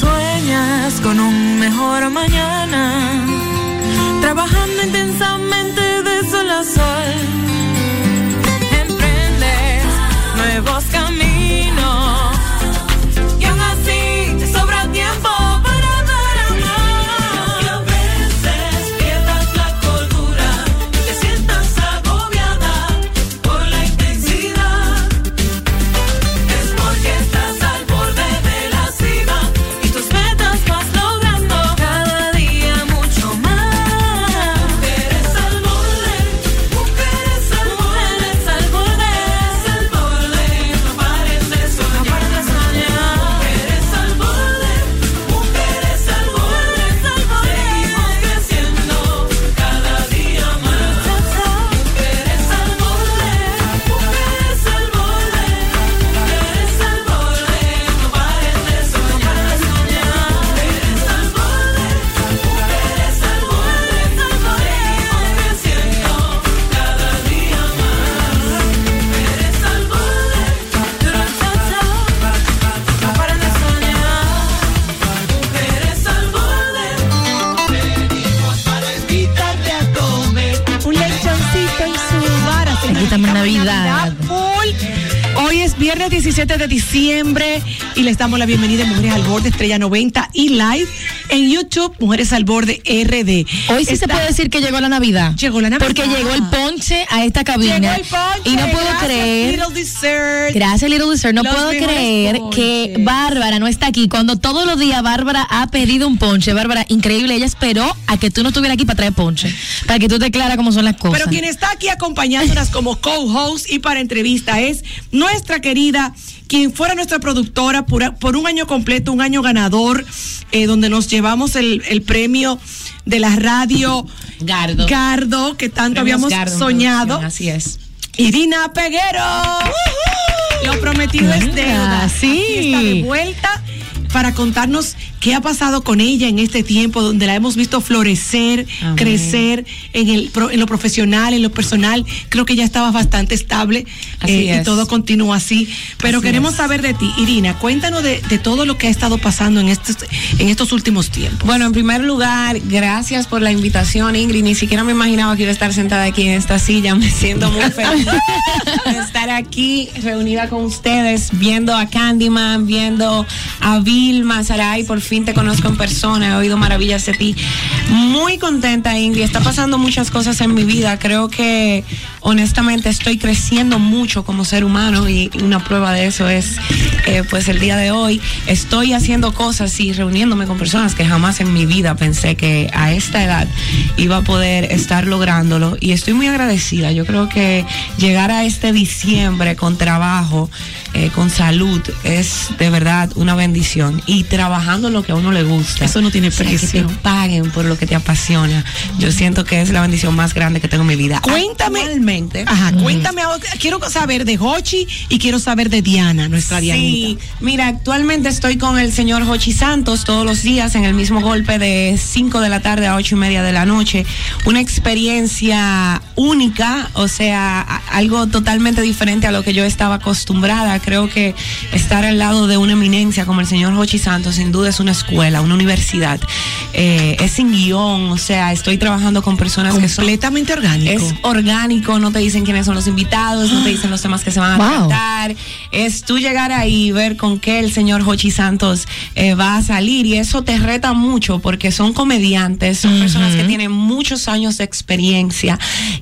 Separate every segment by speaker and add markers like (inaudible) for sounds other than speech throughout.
Speaker 1: Sueñas con un mejor mañana, trabajando intensamente de sol a sol. Emprendes nuevos caminos
Speaker 2: Hoy es viernes 17 de diciembre y les damos la bienvenida a Mujeres al Borde Estrella 90 y live en YouTube Mujeres al Borde RD.
Speaker 3: Hoy sí se puede decir que llegó la Navidad.
Speaker 2: Llegó la Navidad.
Speaker 3: Porque llegó el ponche a esta cabina.
Speaker 2: Llegó el ponche,
Speaker 3: Y no puedo
Speaker 2: gracias,
Speaker 3: creer.
Speaker 2: Little Dessert.
Speaker 3: Gracias, Little Dessert. No
Speaker 2: Los
Speaker 3: puedo creer
Speaker 2: ponches.
Speaker 3: que Bárbara no está aquí. Cuando todos los días Bárbara ha pedido un ponche. Bárbara, increíble. Ella esperó a que tú no estuvieras aquí para traer ponche. Para que tú te claras cómo son las cosas.
Speaker 2: Pero quien está aquí acompañándonos como co-host y para entrevista es nuestra querida, quien fuera nuestra productora por, por un año completo, un año ganador, eh, donde nos llevamos el, el premio de la radio
Speaker 3: Gardo.
Speaker 2: Gardo, que tanto
Speaker 3: Premios
Speaker 2: habíamos
Speaker 3: Gardo
Speaker 2: soñado.
Speaker 3: Así es.
Speaker 2: Irina Peguero. Lo prometido es deuda.
Speaker 3: Ah, sí.
Speaker 2: Aquí está de vuelta para contarnos qué ha pasado con ella en este tiempo donde la hemos visto florecer,
Speaker 3: Amén.
Speaker 2: crecer en, el, en lo profesional, en lo personal. Creo que ya estaba bastante estable
Speaker 3: Así
Speaker 2: eh, y
Speaker 3: es.
Speaker 2: todo continúa así. Pero
Speaker 3: Así
Speaker 2: queremos
Speaker 3: es.
Speaker 2: saber de ti, Irina. Cuéntanos de, de todo lo que ha estado pasando en estos, en estos últimos tiempos.
Speaker 4: Bueno, en primer lugar, gracias por la invitación, Ingrid. Ni siquiera me imaginaba que iba a estar sentada aquí en esta silla. Me siento muy feliz (laughs) de estar aquí reunida con ustedes, viendo a Candyman, viendo a Vilma, Saray. Por fin te conozco en persona, he oído maravillas de ti. Muy contenta, Ingrid. Está pasando muchas cosas en mi vida. Creo que honestamente estoy creciendo mucho como ser humano y una prueba de eso es eh, pues el día de hoy. Estoy haciendo cosas y reuniéndome con personas que jamás en mi vida pensé que a esta edad iba a poder estar lográndolo y estoy muy agradecida. Yo creo que llegar a este diciembre con trabajo, eh, con salud, es de verdad una bendición y trabajando lo que a uno le gusta.
Speaker 2: Eso no tiene
Speaker 4: O sea, que
Speaker 2: precio.
Speaker 4: te paguen por lo que te apasiona. Yo siento que es la bendición más grande que tengo en mi vida.
Speaker 2: Cuéntame.
Speaker 4: Actualmente,
Speaker 2: Ajá, cuéntame, ahora, quiero saber de Hochi y quiero saber de Diana, nuestra
Speaker 4: Sí,
Speaker 2: Dianita.
Speaker 4: mira, actualmente estoy con el señor Jochi Santos todos los días en el mismo golpe de 5 de la tarde a 8 y media de la noche. Una experiencia única, o sea, algo totalmente diferente a lo que yo estaba acostumbrada. Creo que estar al lado de una eminencia como el señor Jochi Santos sin duda es una escuela, una universidad. Eh, es sin guion, o sea, estoy trabajando con personas que son
Speaker 2: Completamente orgánico.
Speaker 4: es orgánico, no te dicen quiénes son los invitados, no te dicen los temas que se van a
Speaker 3: Wow.
Speaker 4: tratar. Es tú llegar ahí y ver con qué el señor Hochi Santos eh, va a salir y eso te reta mucho porque son comediantes, son personas que tienen muchos años de experiencia,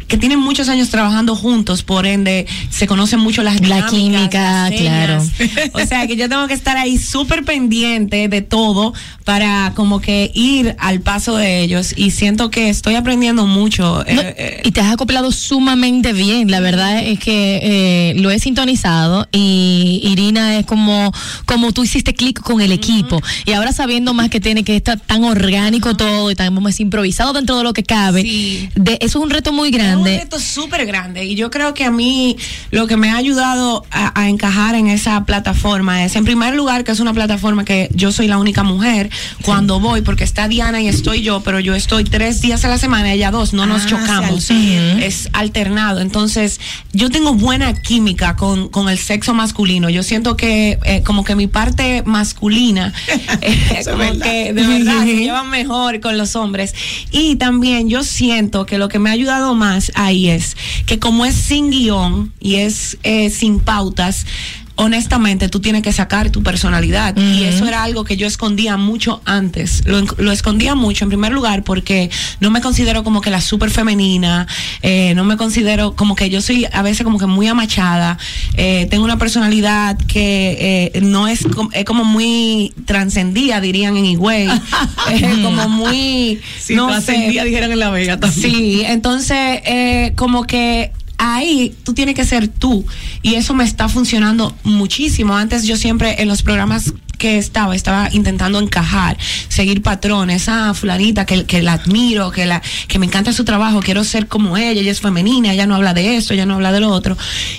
Speaker 4: que tienen muchos años trabajando juntos, por ende se conocen mucho las
Speaker 3: La química,
Speaker 4: las
Speaker 3: claro. (laughs)
Speaker 4: O sea que yo tengo que estar ahí súper pendiente de todo para como que ir al paso de ellos y siento que estoy aprendiendo mucho. eh,
Speaker 3: No,
Speaker 4: eh,
Speaker 3: y te has acoplado sumamente bien. La verdad es que eh, lo he sintonizado y Irina es como, como tú hiciste clic con el equipo. Y ahora sabiendo más que tiene que estar tan orgánico todo y tan más improvisado dentro de lo que cabe,
Speaker 4: Sí.
Speaker 3: de, eso es un reto muy
Speaker 4: Es un
Speaker 3: grande.
Speaker 4: reto súper grande y yo creo que a mí lo que me ha ayudado a, a encajar en esa plataforma es, en primer lugar, que es una plataforma que yo soy la única mujer cuando voy, porque está Diana y estoy yo, pero yo estoy tres días a la semana, ella dos, no nos
Speaker 2: Ah,
Speaker 4: chocamos,
Speaker 2: se alterna.
Speaker 4: Entonces, yo tengo buena química con, con el sexo masculino. Yo siento que eh, como que mi parte masculina, (laughs) eh, como
Speaker 2: verdad.
Speaker 4: que de verdad se llevan mejor con los hombres. Y también yo siento que lo que me ha ayudado más ahí es que como es sin guion y es eh, sin pautas, honestamente tú tienes que sacar tu personalidad. Y eso era algo que yo escondía mucho antes. Lo, escondía mucho en primer lugar porque no me considero como que la súper femenina, eh, no me considero como que yo soy a veces como que muy amachada, eh, tengo una personalidad que eh, no es, es como muy trascendida, dirían en Higüey, (laughs) como muy,
Speaker 2: Sí,
Speaker 4: no
Speaker 2: trascendía, dijeron en La Vega también.
Speaker 4: Sí, entonces eh, como que ahí tú tienes que ser tú y eso me está funcionando muchísimo. Antes yo siempre en los programas que estaba, estaba intentando encajar, seguir patrones, ah, fulanita, que, que la admiro, que la, que me encanta su trabajo, quiero ser como ella, ella es femenina, ella no habla de esto, ella no habla de lo otro.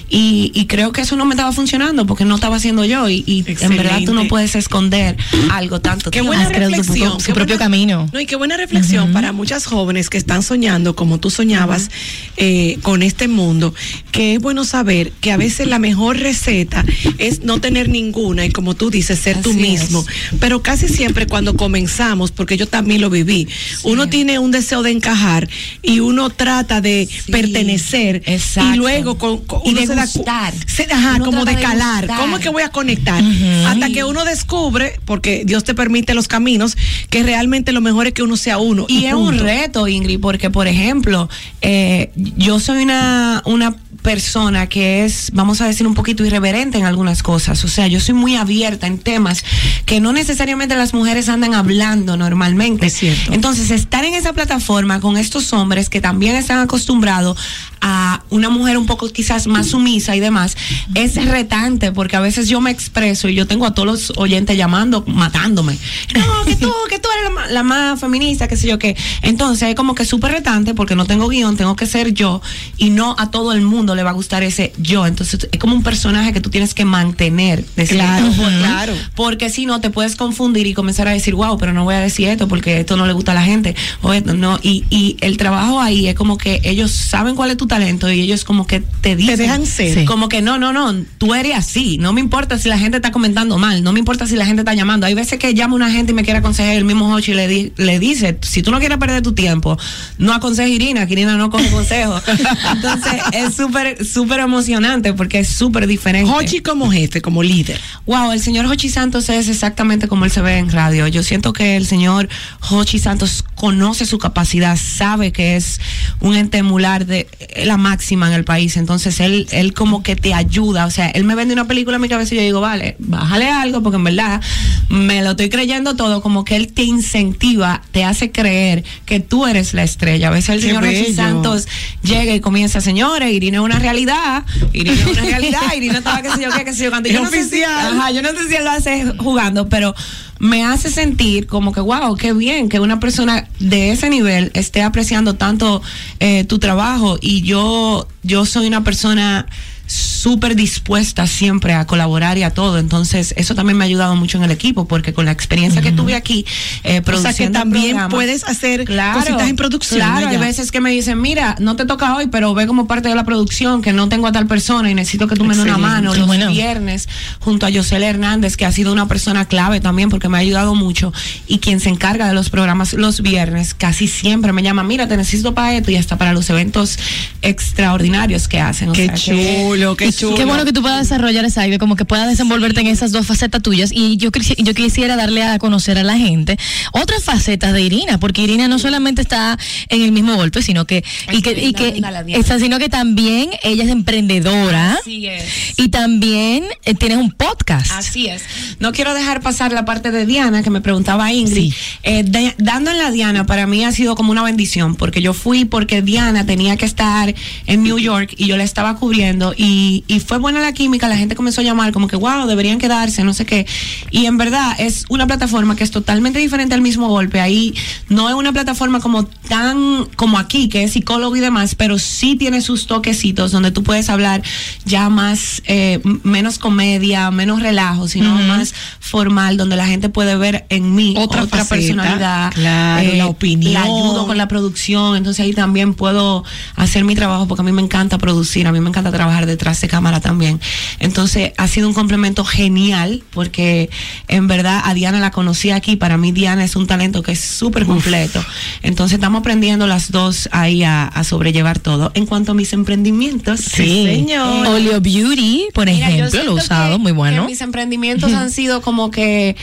Speaker 4: Y, y creo que eso no me estaba funcionando porque no estaba siendo yo y, y en verdad tú no puedes esconder algo tanto.
Speaker 2: Qué buena reflexión.
Speaker 3: propio- su
Speaker 2: qué
Speaker 3: propio
Speaker 2: buena-
Speaker 3: camino.
Speaker 2: No, y qué buena reflexión para muchas jóvenes que están soñando, como tú soñabas, eh, con este mundo, que es bueno saber que a veces la mejor receta es no tener ninguna y como tú dices, ser tú mismo.
Speaker 4: es.
Speaker 2: Pero casi siempre cuando comenzamos, porque yo también lo viví, uno tiene un deseo de encajar y uno trata de pertenecer
Speaker 4: exacto.
Speaker 2: y luego con, con-
Speaker 4: Y
Speaker 2: uno
Speaker 4: de
Speaker 2: se da cu-
Speaker 4: gustar.
Speaker 2: se- ajá,
Speaker 4: Uno
Speaker 2: como de calar. ¿Cómo es que voy a conectar? Hasta que uno descubre, porque Dios te permite los caminos, que realmente lo mejor es que uno sea uno.
Speaker 4: Y es un reto, Ingrid, porque, por ejemplo, eh, yo soy una, una persona que es, vamos a decir, un poquito irreverente en algunas cosas. O sea, yo soy muy abierta en temas que no necesariamente las mujeres andan hablando normalmente.
Speaker 2: Es cierto.
Speaker 4: Entonces, estar en esa plataforma con estos hombres que también están acostumbrados a una mujer un poco quizás más sumisa y demás, es retante porque a veces yo me expreso y yo tengo a todos los oyentes llamando, matándome. No, que tú, (laughs) que tú eres la, la más feminista, qué sé yo qué. Entonces es como que súper retante porque no tengo guion, tengo que ser yo y no a todo el mundo le va a gustar ese yo. Entonces es como un personaje que tú tienes que mantener. de
Speaker 2: Claro,
Speaker 4: forma,
Speaker 2: claro.
Speaker 4: Porque si no te puedes confundir y comenzar a decir, wow, pero no voy a decir esto porque esto no le gusta a la gente. O esto, no. Y, y el trabajo ahí es como que ellos saben cuál es tu talento y ellos como que te dicen.
Speaker 2: dejan ser.
Speaker 3: Sí.
Speaker 4: Como que no, no, no, tú eres así. No me importa si la gente está comentando mal, no me importa si la gente está llamando. Hay veces que llama una gente y me quiere aconsejar el mismo Hochi y le, di- le dice, si tú no quieres perder tu tiempo, no aconsejes Irina, que Irina no coge consejo. (laughs) Entonces es súper, súper emocionante porque es súper diferente.
Speaker 2: Hochi como jefe, como líder.
Speaker 4: Wow, el señor Hochi Santos es exactamente como él se ve en radio. Yo siento que el señor Hochi Santos conoce su capacidad, sabe que es un ente emular de la máxima en el país. Entonces él, él como que te ayuda. O sea, él me vende una película en mi cabeza y yo digo, vale, bájale algo porque en verdad me lo estoy creyendo todo. Como que él te incentiva, te hace creer que tú eres la estrella. A veces el
Speaker 2: Qué
Speaker 4: señor Hochi
Speaker 2: bello.
Speaker 4: Santos llega y comienza, señores, Irina es una realidad, Irina es una realidad, (laughs) Irina estaba qué sé yo qué, qué sé yo cuánto.
Speaker 2: Es
Speaker 4: Yo no sé si-
Speaker 2: oficial.
Speaker 4: ajá, yo no sé si él lo hace jugando, pero me hace sentir como que, wow, qué bien que una persona de ese nivel esté apreciando tanto eh, tu trabajo y yo, yo soy una persona súper dispuesta siempre a colaborar y a todo. Entonces, eso también me ha ayudado mucho en el equipo, porque con la experiencia que tuve aquí, eh,
Speaker 2: O sea que
Speaker 4: produciendo
Speaker 2: también puedes hacer
Speaker 4: Claro,
Speaker 2: cositas en producción.
Speaker 4: Claro, hay
Speaker 2: allá.
Speaker 4: veces que me dicen, mira, no te toca hoy, pero ve como parte de la producción que no tengo a tal persona y necesito que tú me des una mano. Los
Speaker 3: bueno.
Speaker 4: viernes, junto a Yosel Hernández, que ha sido una persona clave también porque me ha ayudado mucho y quien se encarga de los programas los viernes, casi siempre me llama, mira, te necesito para esto y hasta para los eventos extraordinarios que hacen. O
Speaker 2: Qué
Speaker 4: sea que-
Speaker 2: chulo, qué chulo.
Speaker 3: Qué bueno que tú puedas desarrollar esa idea, como que puedas desenvolverte en esas dos facetas tuyas. Y yo, yo quisiera darle a conocer a la gente otras facetas de Irina, porque Irina no solamente está en el mismo golpe, sino que, y que, y que está, sino que también ella es emprendedora
Speaker 4: Así es.
Speaker 3: y también eh, tienes un podcast.
Speaker 4: Así es. No quiero dejar pasar la parte de Diana que me preguntaba Ingrid.
Speaker 3: Sí.
Speaker 4: Eh, de- dando en la Diana para mí ha sido como una bendición porque yo fui porque Diana tenía que estar en New York y yo la estaba cubriendo y, y fue buena la química. La gente comenzó a llamar como que wow, deberían quedarse, no sé qué. Y en verdad es una plataforma que es totalmente diferente al mismo golpe. Ahí no es una plataforma como tan como aquí que es psicólogo y demás, pero sí tiene sus toquecitos donde tú puedes hablar ya más eh, menos comedia, menos relajo, sino más formal, donde la gente puede ver en mí
Speaker 2: Otra
Speaker 4: otra,
Speaker 2: faceta,
Speaker 4: personalidad, eh,
Speaker 2: claro, la opinión.
Speaker 4: la ayudo con la producción, entonces ahí también puedo hacer mi trabajo porque a mí me encanta producir, a mí me encanta trabajar detrás de cámara también. Entonces ha sido un complemento genial porque en verdad a Diana la conocí aquí, para mí Diana es un talento que es súper completo. Entonces estamos aprendiendo las dos ahí a, a sobrellevar todo. En cuanto a mis emprendimientos,
Speaker 3: Sí,
Speaker 2: señor.
Speaker 3: Oleo Beauty, por
Speaker 4: Mira,
Speaker 3: ejemplo, lo he usado,
Speaker 4: que-
Speaker 3: muy bueno.
Speaker 4: mis emprendimientos han sido como que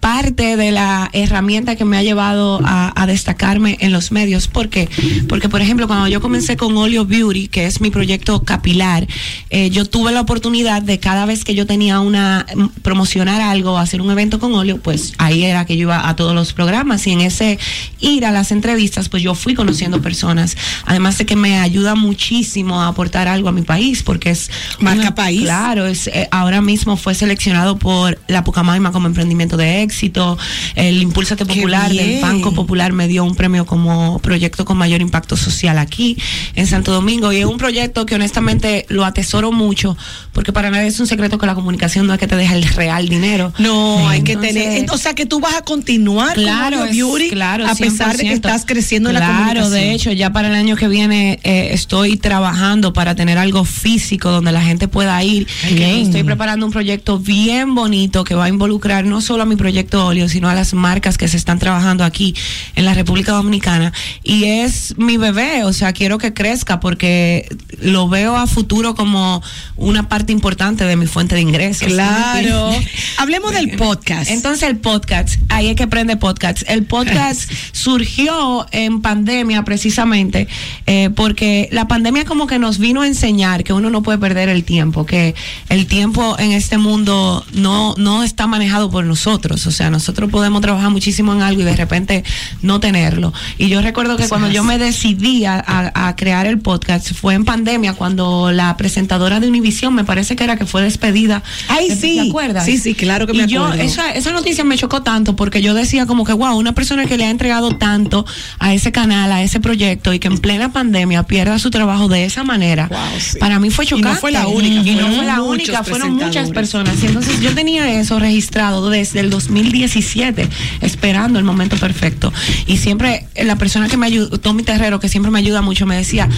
Speaker 4: parte de la herramienta que me ha llevado a, a destacarme en los medios. ¿Por qué? Porque, por ejemplo, cuando yo comencé con Oleo Beauty, que es mi proyecto capilar, eh, yo tuve la oportunidad de cada vez que yo tenía una mm, promocionar algo, hacer un evento con Oleo, pues ahí era que yo iba a todos los programas y en ese ir a las entrevistas, pues yo fui conociendo personas. Además de que me ayuda muchísimo a aportar algo a mi país, porque es
Speaker 2: Marca
Speaker 4: una-
Speaker 2: país.
Speaker 4: Claro, es, eh, ahora mismo fue seleccionado por la Pucamaima como emprendimiento de éxito. El Impulsate Popular del. Banco Popular me dio un premio como proyecto con mayor impacto social aquí en Santo Domingo. Y es un proyecto que honestamente lo atesoro mucho, porque para nadie es un secreto que la comunicación no es que te deja el real dinero.
Speaker 2: No, hay que tener. O sea que tú vas a continuar
Speaker 4: Claro,
Speaker 2: con
Speaker 4: es-
Speaker 2: Beauty
Speaker 4: claro,
Speaker 2: a pesar de que
Speaker 4: 100%.
Speaker 2: estás creciendo en la
Speaker 4: Claro,
Speaker 2: comunicación.
Speaker 4: de hecho, ya para el año que viene eh, estoy trabajando para tener algo físico donde la gente pueda ir.
Speaker 3: Bien.
Speaker 4: Estoy preparando un proyecto bien bonito que va a involucrar no solo a mi proyecto óleo, sino a las marcas que se están trabajando aquí en la República Dominicana. Y es mi bebé, o sea, quiero que crezca porque lo veo a futuro como una parte importante de mi fuente de ingresos.
Speaker 2: Claro.
Speaker 4: ¿sí? (laughs)
Speaker 2: Hablemos del podcast.
Speaker 4: Entonces el podcast, ahí es que prende podcast. El podcast (laughs) surgió en pandemia precisamente eh, porque la pandemia como que nos vino a enseñar que uno no puede perder el tiempo, que el tiempo en este mundo no, no está manejado por nosotros. O sea, nosotros podemos trabajar muchísimo en algo y de repente no tenerlo. Y yo recuerdo que cuando yo me decidí a, a- a crear el podcast fue en pandemia cuando la presentadora de Univision me parece que era que fue despedida.
Speaker 2: Ay,
Speaker 4: ¿Te-
Speaker 2: sí.
Speaker 4: ¿Te acuerdas?
Speaker 2: Sí, sí, claro que
Speaker 4: Y
Speaker 2: me
Speaker 4: yo,
Speaker 2: acuerdo.
Speaker 4: esa, esa noticia me chocó tanto porque yo decía como que, wow, una persona que le ha entregado tanto a ese canal, a ese proyecto y que en plena pandemia pierda su trabajo de esa manera,
Speaker 2: Wow, sí.
Speaker 4: para mí fue
Speaker 2: Y no
Speaker 4: chocante.
Speaker 2: fue la única,
Speaker 4: Y no fue la única, fueron muchas personas. Y entonces yo tenía eso registrado desde el 2017, esperando el momento perfecto. Y siempre la persona que me ayudó, Tommy Terrero, que siempre me ayuda mucho, me decía,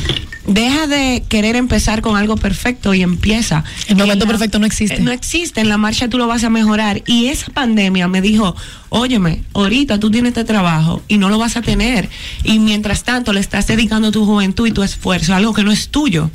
Speaker 4: deja de querer empezar con algo perfecto y empieza.
Speaker 3: El momento
Speaker 4: la-
Speaker 3: perfecto no existe.
Speaker 4: No existe, en la marcha tú lo vas a mejorar. Y esa pandemia me dijo, óyeme, ahorita tú tienes este trabajo y no lo vas a tener. Y mientras tanto le estás dedicando tu juventud y tu esfuerzo a algo que no es tuyo.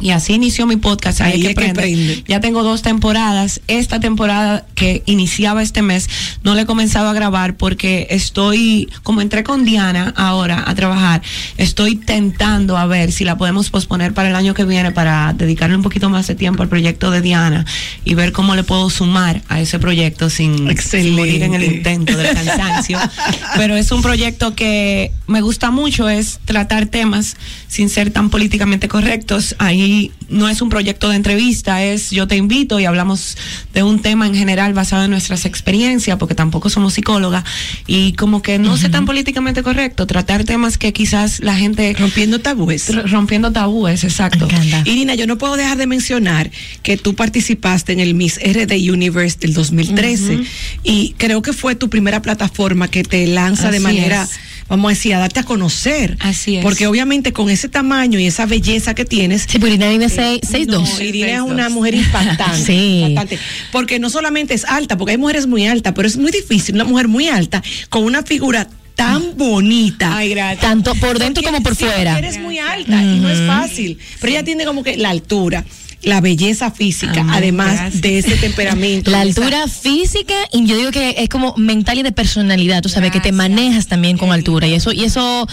Speaker 4: Y así inició mi podcast. Ahí,
Speaker 2: Ahí
Speaker 4: es que prende. Ya tengo dos temporadas. Esta temporada que iniciaba este mes no la he comenzado a grabar porque estoy, como entré con Diana ahora a trabajar, estoy tentando a ver si la podemos posponer para el año que viene para dedicarle un poquito más de tiempo al proyecto de Diana y ver cómo le puedo sumar a ese proyecto sin, sin morir en el intento del cansancio. (laughs) Pero es un proyecto que me gusta mucho, es tratar temas sin ser tan políticamente correctos. Ahí aquí no es un proyecto de entrevista, es yo te invito y hablamos de un tema en general basado en nuestras experiencias, porque tampoco somos psicólogas, y como que no sé tan políticamente correcto, tratar temas que quizás la gente...
Speaker 2: Rompiendo tabúes.
Speaker 4: Rompiendo tabúes, exacto.
Speaker 2: Irina, yo no puedo dejar de mencionar que tú participaste en el Miss RD Universe del 2013 y creo que fue tu primera plataforma que te lanza de manera,
Speaker 4: es.
Speaker 2: vamos a decir, a darte a conocer.
Speaker 4: Así es.
Speaker 2: Porque obviamente con ese tamaño y esa belleza que tienes,
Speaker 3: Sí, pues Irina mide 6'2".
Speaker 2: no, Irina es una
Speaker 4: 6'2".
Speaker 2: mujer impactante, (laughs)
Speaker 3: Sí.
Speaker 2: impactante. Porque no solamente es alta, porque hay mujeres muy altas, pero es muy difícil una mujer muy alta con una figura tan bonita.
Speaker 4: Ay, gracias.
Speaker 3: Tanto por dentro
Speaker 2: Porque
Speaker 3: como por
Speaker 2: sí,
Speaker 3: fuera.
Speaker 2: Eres muy alta y no es fácil. Pero ella tiene como que la altura, la belleza física,
Speaker 4: Amén,
Speaker 2: además
Speaker 4: gracias.
Speaker 2: de ese temperamento. (laughs)
Speaker 3: La
Speaker 2: esa-
Speaker 3: altura física y yo digo que es como mental y de personalidad, tú sabes, que te manejas también con altura y eso y eso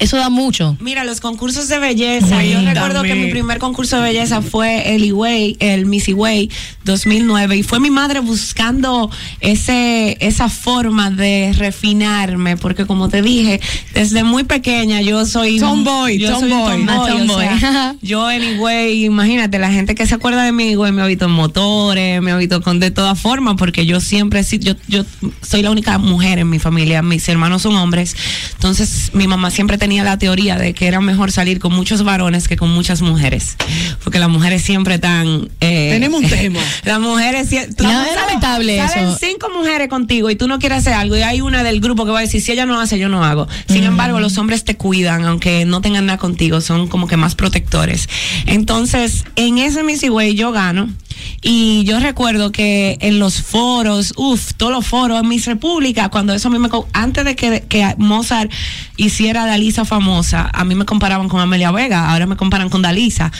Speaker 3: eso da mucho.
Speaker 4: Mira, los concursos de belleza. Yo recuerdo que mi primer concurso de belleza fue el Iway, el Missy Way 2009 y fue mi madre buscando ese esa forma de refinarme porque como te dije, desde muy pequeña yo soy
Speaker 2: Tomboy,
Speaker 4: yo soy un
Speaker 2: tomboy.
Speaker 3: Ah,
Speaker 4: o
Speaker 3: tomboy.
Speaker 4: sea, (laughs) yo anyway, imagínate, la gente que se acuerda de mí, güey, me ha visto en motores, me ha visto con de todas formas porque yo siempre yo yo soy la única mujer en mi familia, mis hermanos son hombres. Entonces, mi mamá siempre tenía la teoría de que era mejor salir con muchos varones que con muchas mujeres, porque las mujeres siempre están eh,
Speaker 2: Tenemos un (laughs) tema.
Speaker 4: las mujeres tú-
Speaker 3: No, es lamentable
Speaker 4: salen
Speaker 3: eso.
Speaker 4: cinco mujeres contigo y tú no quieres hacer algo y hay una del grupo que va a decir si ella no hace yo no hago. Sin embargo, los hombres te cuidan aunque no tengan nada contigo, son como que más protectores. Entonces, en ese Missy Way yo gano. Y yo recuerdo que en los foros, uff, todos los foros en Miss República, cuando eso a mí me. Antes de que, que Mozart hiciera Dalisa famosa, a mí me comparaban con Amelia Vega, ahora me comparan con Dalisa.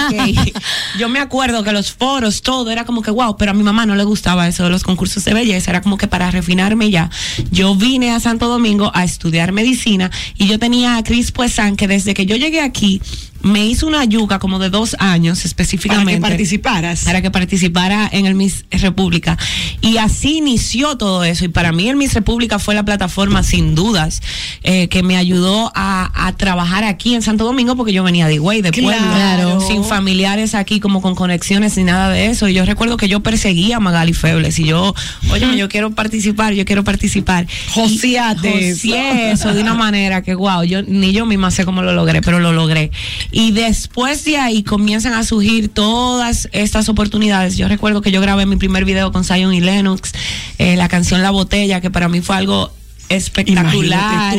Speaker 4: (laughs) Yo me acuerdo que los foros, todo era como que wow, pero a mi mamá no le gustaba eso de los concursos de belleza, era como que para refinarme ya. Yo vine a Santo Domingo a estudiar medicina y yo tenía a Cris Puesan que desde que yo llegué aquí me hizo una yuca como de dos años
Speaker 2: para
Speaker 4: específicamente
Speaker 2: que participaras.
Speaker 4: para que participara en el Miss República. Y así inició todo eso. Y para mí el Miss República fue la plataforma, sin dudas, eh, que me ayudó a, a trabajar aquí en Santo Domingo, porque yo venía de Higüey, de pueblo,
Speaker 2: Claro.
Speaker 4: sin familiares aquí, como con conexiones ni nada de eso. Y yo recuerdo que yo perseguía a Magali Febles. Y yo, oye, yo quiero participar, yo quiero participar.
Speaker 2: Joseate
Speaker 4: Y
Speaker 2: eso
Speaker 4: de una manera que, wow, yo ni yo misma sé cómo lo logré, pero lo logré. Y después de ahí comienzan a surgir todas estas oportunidades. Yo recuerdo que yo grabé mi primer video con Zion y Lennox, eh, la canción La Botella, que para mí fue algo espectacular.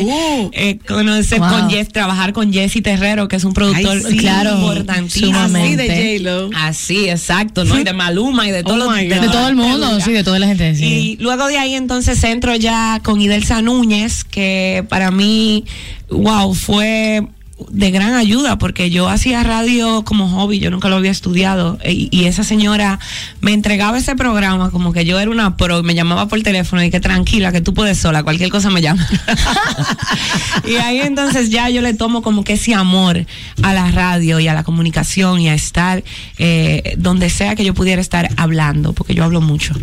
Speaker 4: Eh, conocer
Speaker 3: Wow.
Speaker 4: con Jess, trabajar con Jesse Terrero, que es un productor
Speaker 2: Ay, sí.
Speaker 3: Claro,
Speaker 4: importantísimo.
Speaker 2: Así de J-Lo.
Speaker 4: Así, exacto, ¿no? Y de Maluma y de
Speaker 2: Oh
Speaker 4: todo
Speaker 2: God.
Speaker 3: De todo el mundo, sí, de toda la gente. Sí.
Speaker 4: y luego de ahí entonces entro ya con Idelsa Núñez, que para mí, wow, fue de gran ayuda porque yo hacía radio como hobby, yo nunca lo había estudiado y, y esa señora me entregaba ese programa como que yo era una pro y me llamaba por teléfono y que tranquila, que tú puedes sola, cualquier cosa me llama. (laughs) y ahí entonces ya yo le tomo como que ese amor a la radio y a la comunicación y a estar eh, donde sea que yo pudiera estar hablando, porque yo hablo mucho.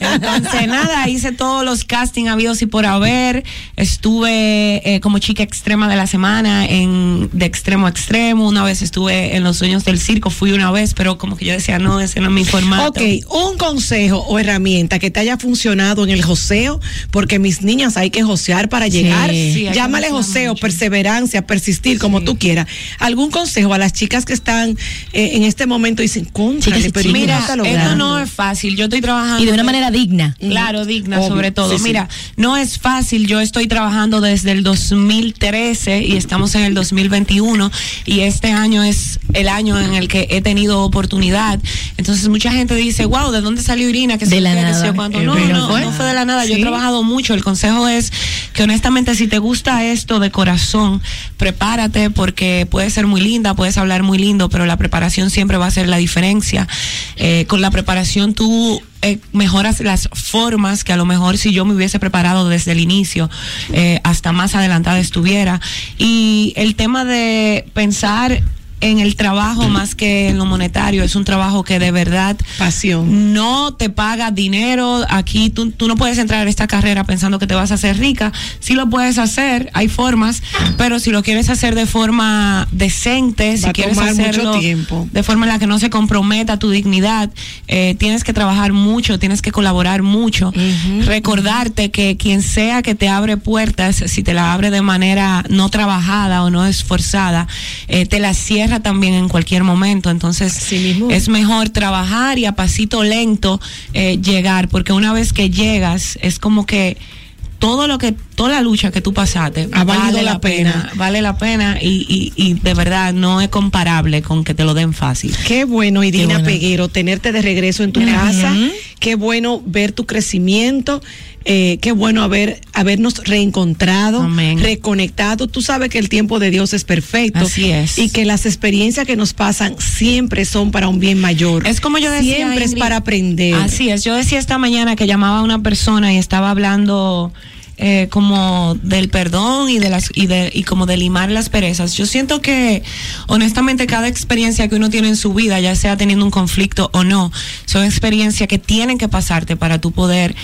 Speaker 4: Entonces, (laughs) nada, hice todos los castings habidos y por haber. Estuve eh, como chica extrema de la semana en de extremo a extremo. Una vez estuve en los sueños del circo, fui una vez, pero como que yo decía, no, ese no es mi formato.
Speaker 2: Ok, un consejo o herramienta que te haya funcionado en el joseo, porque mis niñas hay que josear para llegar.
Speaker 4: Sí,
Speaker 2: Llámale joseo,
Speaker 4: mucho.
Speaker 2: perseverancia, persistir, como tú quieras. ¿Algún consejo a las chicas que están eh, en este momento y dicen, "Cónchale, pero
Speaker 3: chicos.
Speaker 2: ¿y cómo
Speaker 4: Mira, esto
Speaker 2: logrando?"
Speaker 4: no es fácil. Yo estoy trabajando.
Speaker 3: Y de una manera digna.
Speaker 4: Claro, digna
Speaker 2: Obvio,
Speaker 4: sobre todo.
Speaker 2: sí, sí.
Speaker 4: Mira, no es fácil. Yo estoy trabajando desde el 2013 y estamos en el 2021 y este año es el año en el que he tenido oportunidad. Entonces mucha gente dice, wow, ¿de dónde salió Irina? Que
Speaker 3: De la nada.
Speaker 4: cuánto".
Speaker 2: Eh,
Speaker 4: No, no,
Speaker 2: fue.
Speaker 4: no fue de la nada. Yo he trabajado mucho. El consejo es que honestamente si te gusta esto de corazón, prepárate porque puedes ser muy linda, puedes hablar muy lindo, pero la preparación siempre va a ser la diferencia. Eh, con la preparación tú eh, mejoras las formas que a lo mejor si yo me hubiese preparado desde el inicio eh, hasta más adelantada estuviera. Y el tema de pensar en el trabajo más que en lo monetario. Es un trabajo que de verdad
Speaker 2: Pasión.
Speaker 4: no te paga dinero. Aquí tú, tú no puedes entrar a esta carrera pensando que te vas a hacer rica. Sí lo puedes hacer, hay formas, pero si lo quieres hacer de forma decente, si
Speaker 2: Va
Speaker 4: quieres hacerlo de forma en la que no se comprometa tu dignidad, eh, tienes que trabajar mucho, tienes que colaborar mucho. Recordarte que quien sea que te abre puertas, si te la abre de manera no trabajada o no esforzada, eh, te la cierra también en cualquier momento. Entonces, es mejor trabajar y a pasito lento eh, llegar, porque una vez que llegas, es como que todo lo que, toda la lucha que tú pasaste,
Speaker 2: Ha
Speaker 4: vale
Speaker 2: la
Speaker 4: la pena,
Speaker 2: pena.
Speaker 4: vale la pena y, y, y de verdad no es comparable con que te lo den fácil.
Speaker 2: Qué bueno, Irina
Speaker 3: bueno.
Speaker 2: Peguero, tenerte de regreso en tu casa. Qué bueno ver tu crecimiento. Eh, qué bueno haber habernos reencontrado,
Speaker 4: Amén.
Speaker 2: reconectado. Tú sabes que el tiempo de Dios es perfecto.
Speaker 4: Así es.
Speaker 2: Y que las experiencias que nos pasan siempre son para un bien mayor.
Speaker 4: Es como yo decía.
Speaker 2: Siempre es para aprender.
Speaker 4: Así es. Yo decía esta mañana que llamaba a una persona y estaba hablando eh, como del perdón y de las y de y como de limar las perezas. Yo siento que honestamente cada experiencia que uno tiene en su vida, ya sea teniendo un conflicto o no, son experiencias que tienen que pasarte para tú poder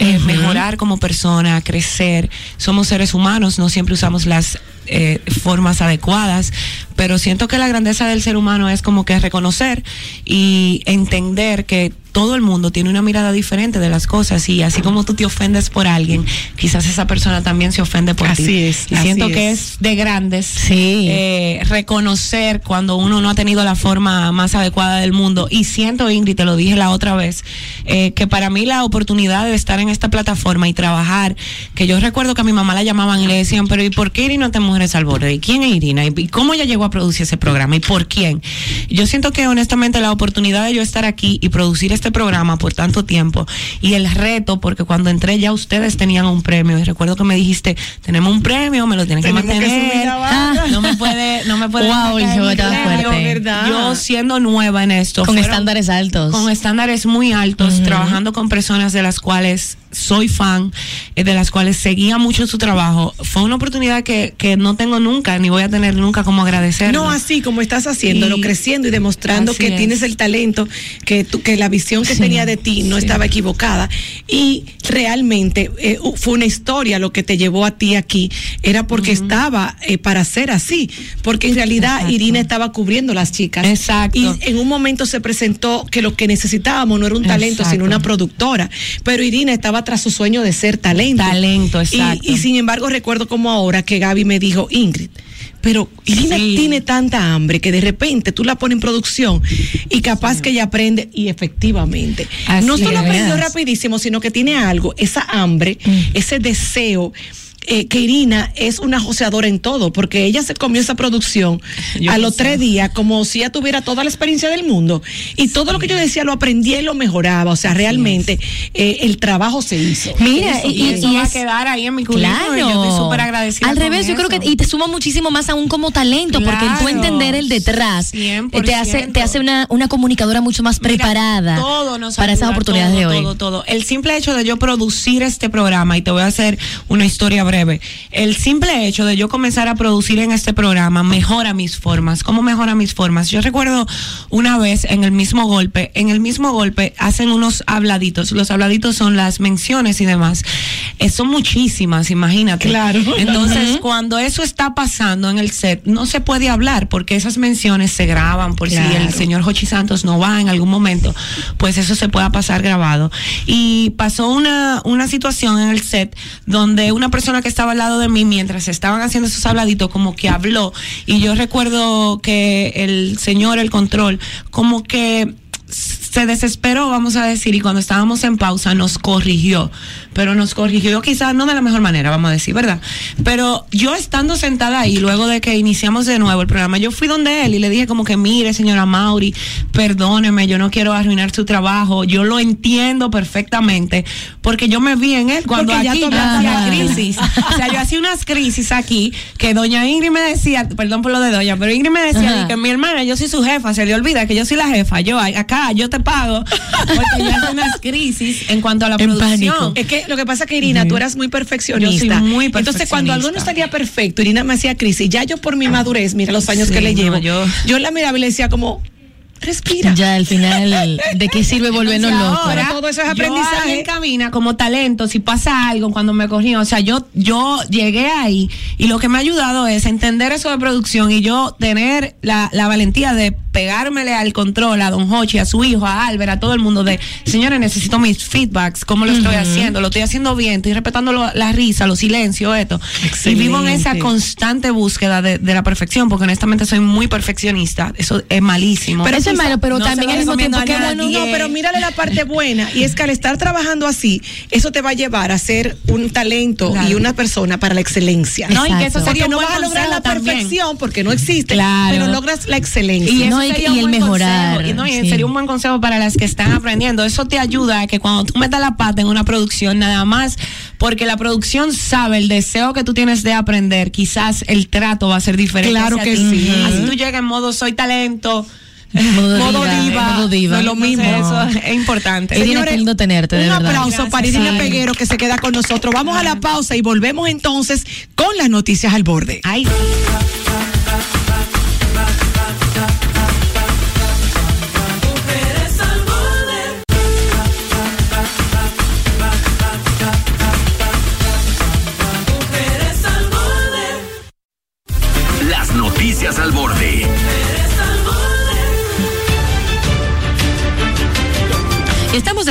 Speaker 4: eh, mejorar como persona, crecer. Somos seres humanos, no siempre usamos las eh, formas adecuadas, pero siento que la grandeza del ser humano es como que reconocer y entender que todo el mundo tiene una mirada diferente de las cosas y así como tú te ofendes por alguien, quizás esa persona también se ofende por
Speaker 2: Así
Speaker 4: ti.
Speaker 2: es,
Speaker 4: y
Speaker 2: así
Speaker 4: siento que
Speaker 2: es.
Speaker 4: de grandes
Speaker 3: Sí.
Speaker 4: eh, reconocer cuando uno no ha tenido la forma más adecuada del mundo. Y siento, Ingrid, te lo dije la otra vez, eh, que para mí la oportunidad de estar en esta plataforma y trabajar, que yo recuerdo que a mi mamá la llamaban y le decían, pero ¿y por qué Irina te mujeres al borde? ¿Y quién es Irina? ¿Y cómo ella llegó a producir ese programa? ¿Y por quién? Yo siento que honestamente la oportunidad de yo estar aquí y producir este programa por tanto tiempo y el reto, porque cuando entré ya ustedes tenían un premio y recuerdo que me dijiste, tenemos un premio, me lo tienen que mantener. Ah, no me puede, no me puede
Speaker 3: Wow, yo.
Speaker 4: Yo siendo nueva en esto.
Speaker 3: Con
Speaker 4: fueron-
Speaker 3: estándares altos.
Speaker 4: Con estándares muy altos, trabajando con personas de las cuales soy fan, eh, de las cuales seguía mucho su trabajo. Fue una oportunidad que, que no tengo nunca, ni voy a tener nunca como agradecer.
Speaker 2: No así como estás haciéndolo,
Speaker 4: Y-
Speaker 2: creciendo y demostrando que
Speaker 4: es.
Speaker 2: tienes el talento, que, tú- que la visión que
Speaker 3: Sí,
Speaker 2: tenía de ti no
Speaker 4: sí.
Speaker 2: estaba equivocada. Y realmente eh, fue una historia lo que te llevó a ti aquí. Era porque estaba eh, para ser así. Porque en realidad
Speaker 4: Exacto.
Speaker 2: Irina estaba cubriendo las chicas.
Speaker 4: Exacto.
Speaker 2: Y en un momento se presentó que lo que necesitábamos no era un talento,
Speaker 4: Exacto.
Speaker 2: sino una productora. Pero Irina estaba tras su sueño de ser talento.
Speaker 4: Talento,
Speaker 2: Y-
Speaker 4: exacto.
Speaker 2: y sin embargo, recuerdo como ahora que Gaby me dijo, Ingrid, pero Irina
Speaker 4: Sí.
Speaker 2: tiene tanta hambre que de repente tú la pones en producción y capaz que ella aprende y efectivamente.
Speaker 4: Así
Speaker 2: no solo aprendió rapidísimo, sino que tiene algo, esa hambre, ese deseo. Eh, que Irina es una joseadora en todo, porque ella se comió esa producción (laughs)
Speaker 4: Yo
Speaker 2: a los
Speaker 4: sé.
Speaker 2: tres días como si ella tuviera toda la experiencia del mundo. Y todo lo que yo decía lo aprendía y lo mejoraba. O sea, realmente eh, el trabajo se hizo.
Speaker 3: Mira,
Speaker 4: Y,
Speaker 3: y,
Speaker 4: eso
Speaker 3: y
Speaker 4: va
Speaker 3: es-
Speaker 4: a quedar ahí en mi currículum
Speaker 3: Claro.
Speaker 4: y yo estoy súper agradecida.
Speaker 3: Al revés, yo creo que y te suma muchísimo más aún como talento, porque tú entender el detrás eh, te hace
Speaker 4: 100%.
Speaker 3: te hace una, una comunicadora mucho más
Speaker 4: Mira,
Speaker 3: preparada
Speaker 4: todo nos
Speaker 3: para esas oportunidades
Speaker 4: todo,
Speaker 3: de hoy.
Speaker 4: Todo, todo. El simple hecho de yo producir este programa, y te voy a hacer una historia breve. El simple hecho de yo comenzar a producir en este programa mejora mis formas. ¿Cómo mejora mis formas? Yo recuerdo una vez en el mismo golpe, en el mismo golpe hacen unos habladitos. Los habladitos son las menciones y demás. Eh, son muchísimas, imagínate.
Speaker 2: Claro.
Speaker 4: Entonces, cuando eso está pasando en el set, no se puede hablar porque esas menciones se graban por si el señor Jochi Santos no va en algún momento, pues eso se pueda pasar grabado. Y pasó una, una situación en el set donde una persona que estaba al lado de mí mientras estaban haciendo esos habladitos como que habló. Y yo recuerdo que el señor, el control, como que se desesperó, vamos a decir, y cuando estábamos en pausa nos corrigió, pero nos corrigió quizás no de la mejor manera, vamos a decir, ¿verdad? Pero yo estando sentada ahí, luego de que iniciamos de nuevo el programa, yo fui donde él y le dije como que, mire, señora Mauri, perdóneme, yo no quiero arruinar su trabajo, yo lo entiendo perfectamente, porque yo me vi en él cuando
Speaker 2: Porque ya
Speaker 4: aquí
Speaker 2: tú
Speaker 4: yo hacía crisis, (laughs) o sea, yo hacía unas crisis aquí, que doña Ingrid me decía, perdón por lo de doña, pero Ingrid me decía que mi hermana, yo soy su jefa, se le olvida que yo soy la jefa, yo acá, yo te pago, porque yo hacía unas crisis en cuanto a la
Speaker 3: En
Speaker 4: producción.
Speaker 3: pánico.
Speaker 2: Es que que, lo que pasa que Irina, tú eras muy perfeccionista.
Speaker 4: Yo soy muy
Speaker 2: Entonces, cuando algo no
Speaker 4: perfeccionista.
Speaker 2: salía perfecto, Irina me hacía crisis. Ya yo por mi madurez, mira los años
Speaker 4: Sí,
Speaker 2: que le
Speaker 4: no,
Speaker 2: llevo,
Speaker 4: yo-
Speaker 2: yo... la miraba y le decía como, respira.
Speaker 3: Ya al final, ¿de qué sirve (laughs) volvernos locos?
Speaker 2: ahora- todo eso es aprendizaje.
Speaker 4: Yo alguien camina como talento, si pasa algo cuando me corrió, o sea, yo yo llegué ahí y lo que me ha ayudado es entender eso de producción y yo tener la, la valentía de pegármele al control a Don Hochi, a su hijo, a Albert, a todo el mundo de, señores, necesito mis feedbacks, cómo lo estoy haciendo, lo estoy haciendo bien, estoy respetando lo- la risa, los silencios, esto. Y vivo en esa
Speaker 2: Excelente.
Speaker 4: constante búsqueda de, de la perfección, porque honestamente soy muy perfeccionista, eso es malísimo.
Speaker 3: Pero eso es malo, pero
Speaker 4: no
Speaker 3: también al mismo tiempo que bueno.
Speaker 2: No, pero mírale la parte buena. Y es que al estar trabajando así, eso te va a llevar a ser un talento
Speaker 4: Claro.
Speaker 2: y una persona para la excelencia.
Speaker 4: No, y que eso sería
Speaker 2: no vas a lograr la
Speaker 4: también.
Speaker 2: perfección porque no existe,
Speaker 4: Claro.
Speaker 2: pero logras la excelencia.
Speaker 4: Y, eso
Speaker 3: No, y-
Speaker 4: sería
Speaker 3: y
Speaker 4: un
Speaker 3: el
Speaker 4: buen
Speaker 3: mejorar,
Speaker 4: consejo. Y no, y
Speaker 3: sí.
Speaker 4: sería un buen consejo para las que están aprendiendo. Eso te ayuda a que cuando tú metas la pata en una producción, nada más, porque la producción sabe el deseo que tú tienes de aprender, quizás el trato va a ser diferente.
Speaker 2: Claro que
Speaker 4: ti.
Speaker 2: sí.
Speaker 4: Así tú llegas en modo soy talento.
Speaker 3: Modo
Speaker 2: Modo
Speaker 3: diva,
Speaker 2: diva,
Speaker 3: modo diva.
Speaker 2: no es lo mismo.
Speaker 4: Eso es importante.
Speaker 3: Irina,
Speaker 2: Señores,
Speaker 3: qué lindo tenerte, de
Speaker 2: un
Speaker 3: verdad.
Speaker 2: aplauso para. Irina
Speaker 4: Sí.
Speaker 2: Peguero que se queda con nosotros. Vamos a la pausa y volvemos entonces con las noticias al borde.
Speaker 4: Ay,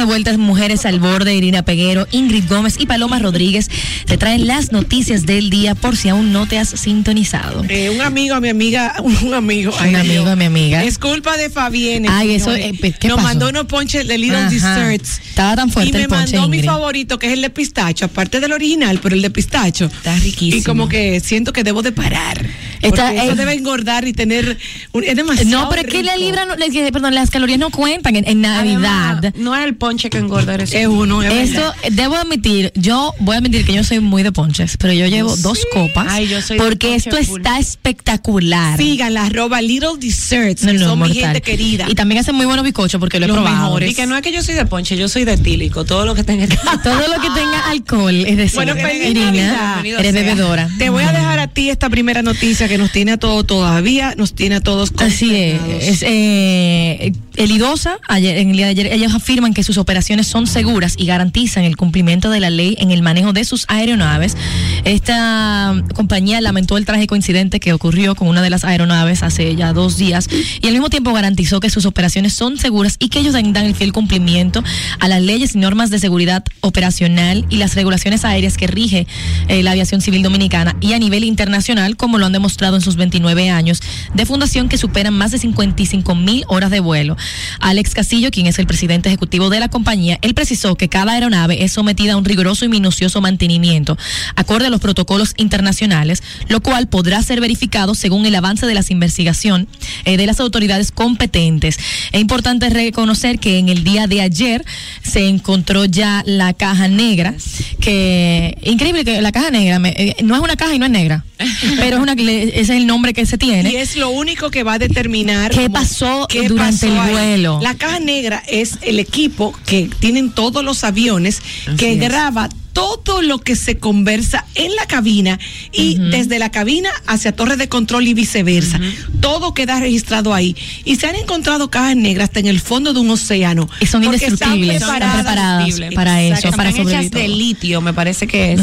Speaker 3: de mujeres al borde, Irina Peguero, Ingrid Gómez y Paloma Rodríguez te traen las noticias del día por si aún no te has sintonizado.
Speaker 2: Eh, un amigo a mi amiga, (laughs) un amigo,
Speaker 3: Un amigo a mi amiga.
Speaker 2: Es culpa de Fabienne.
Speaker 3: Ay, eso, eh, pe- ¿qué
Speaker 2: Nos
Speaker 3: pasó?
Speaker 2: mandó unos ponches de Little
Speaker 3: Ajá.
Speaker 2: Desserts.
Speaker 3: Estaba tan fuerte
Speaker 2: Y me
Speaker 3: el ponche,
Speaker 2: mandó mi favorito, que es el de pistacho, aparte del original, pero el de pistacho.
Speaker 4: Está riquísimo.
Speaker 2: Y como que siento que debo de parar.
Speaker 3: Está-
Speaker 2: porque eso
Speaker 3: eh,
Speaker 2: debe engordar y tener. un- es demasiado.
Speaker 3: No, pero es que la libra, no, perdón, las calorías no cuentan en, en Navidad.
Speaker 4: además, no es el ponche que engorda, eres
Speaker 2: Es uno, es
Speaker 3: Eso,
Speaker 2: verdad.
Speaker 3: eh, debo admitir, yo voy a admitir que yo soy muy de ponches, pero yo llevo dos copas
Speaker 4: Ay, yo soy de
Speaker 3: porque esto
Speaker 4: full.
Speaker 3: está espectacular.
Speaker 2: Síganla, arroba Little Desserts,
Speaker 3: No,
Speaker 2: que
Speaker 3: no,
Speaker 2: son mi gente querida.
Speaker 3: Y también hacen muy buenos bizcochos porque lo he
Speaker 2: Los
Speaker 3: probado.
Speaker 2: mejores.
Speaker 4: Y que no es que yo soy de ponche, yo soy de tílico, todo lo que tenga (laughs)
Speaker 3: Todo lo que tenga alcohol, es decir,
Speaker 2: Bueno,
Speaker 3: Irina, eres
Speaker 4: sea.
Speaker 3: bebedora.
Speaker 2: Te voy a dejar a ti esta primera noticia que nos tiene a todos todavía, nos tiene a todos
Speaker 3: Así es. es eh, el IDOSA, ayer, en el día de ayer, ellos afirman que sus operaciones son seguras y garantizan el cumplimiento de la ley en el manejo de sus aeronaves. Esta um, compañía lamentó el trágico incidente que ocurrió con una de las aeronaves hace ya dos días y al mismo tiempo garantizó que sus operaciones son seguras y que ellos dan el fiel cumplimiento a las leyes y normas de seguridad operacional y las regulaciones aéreas que rige eh, la aviación civil dominicana y a nivel internacional, como lo han demostrado en sus 29 años de fundación que superan más de 55 mil horas de vuelo. Alex Casillo, quien es el presidente ejecutivo de la compañía, él precisó que cada aeronave es sometida a un riguroso y minucioso mantenimiento, acorde a los protocolos internacionales, lo cual podrá ser verificado según el avance de las investigación eh, de las autoridades competentes. Es importante reconocer que en el día de ayer se encontró ya la caja negra, que increíble que la caja negra me- eh, no es una caja y no es negra, (laughs) pero es una, ese es el nombre que se tiene.
Speaker 2: Y es lo único que va a determinar
Speaker 3: ¿Qué pasó
Speaker 2: qué
Speaker 3: durante
Speaker 2: pasó
Speaker 3: el vuelo?
Speaker 2: La caja negra es el equipo que tienen todos los aviones que
Speaker 4: es.
Speaker 2: graba todo lo que se conversa en la cabina y desde la cabina hacia torre de control y viceversa. Todo queda registrado ahí. Y se han encontrado cajas negras hasta en el fondo de un océano.
Speaker 3: Y son indestructibles,
Speaker 2: Están preparadas
Speaker 3: para eso, para
Speaker 4: Están hechas
Speaker 3: sobrevivir
Speaker 4: de litio, me parece que es,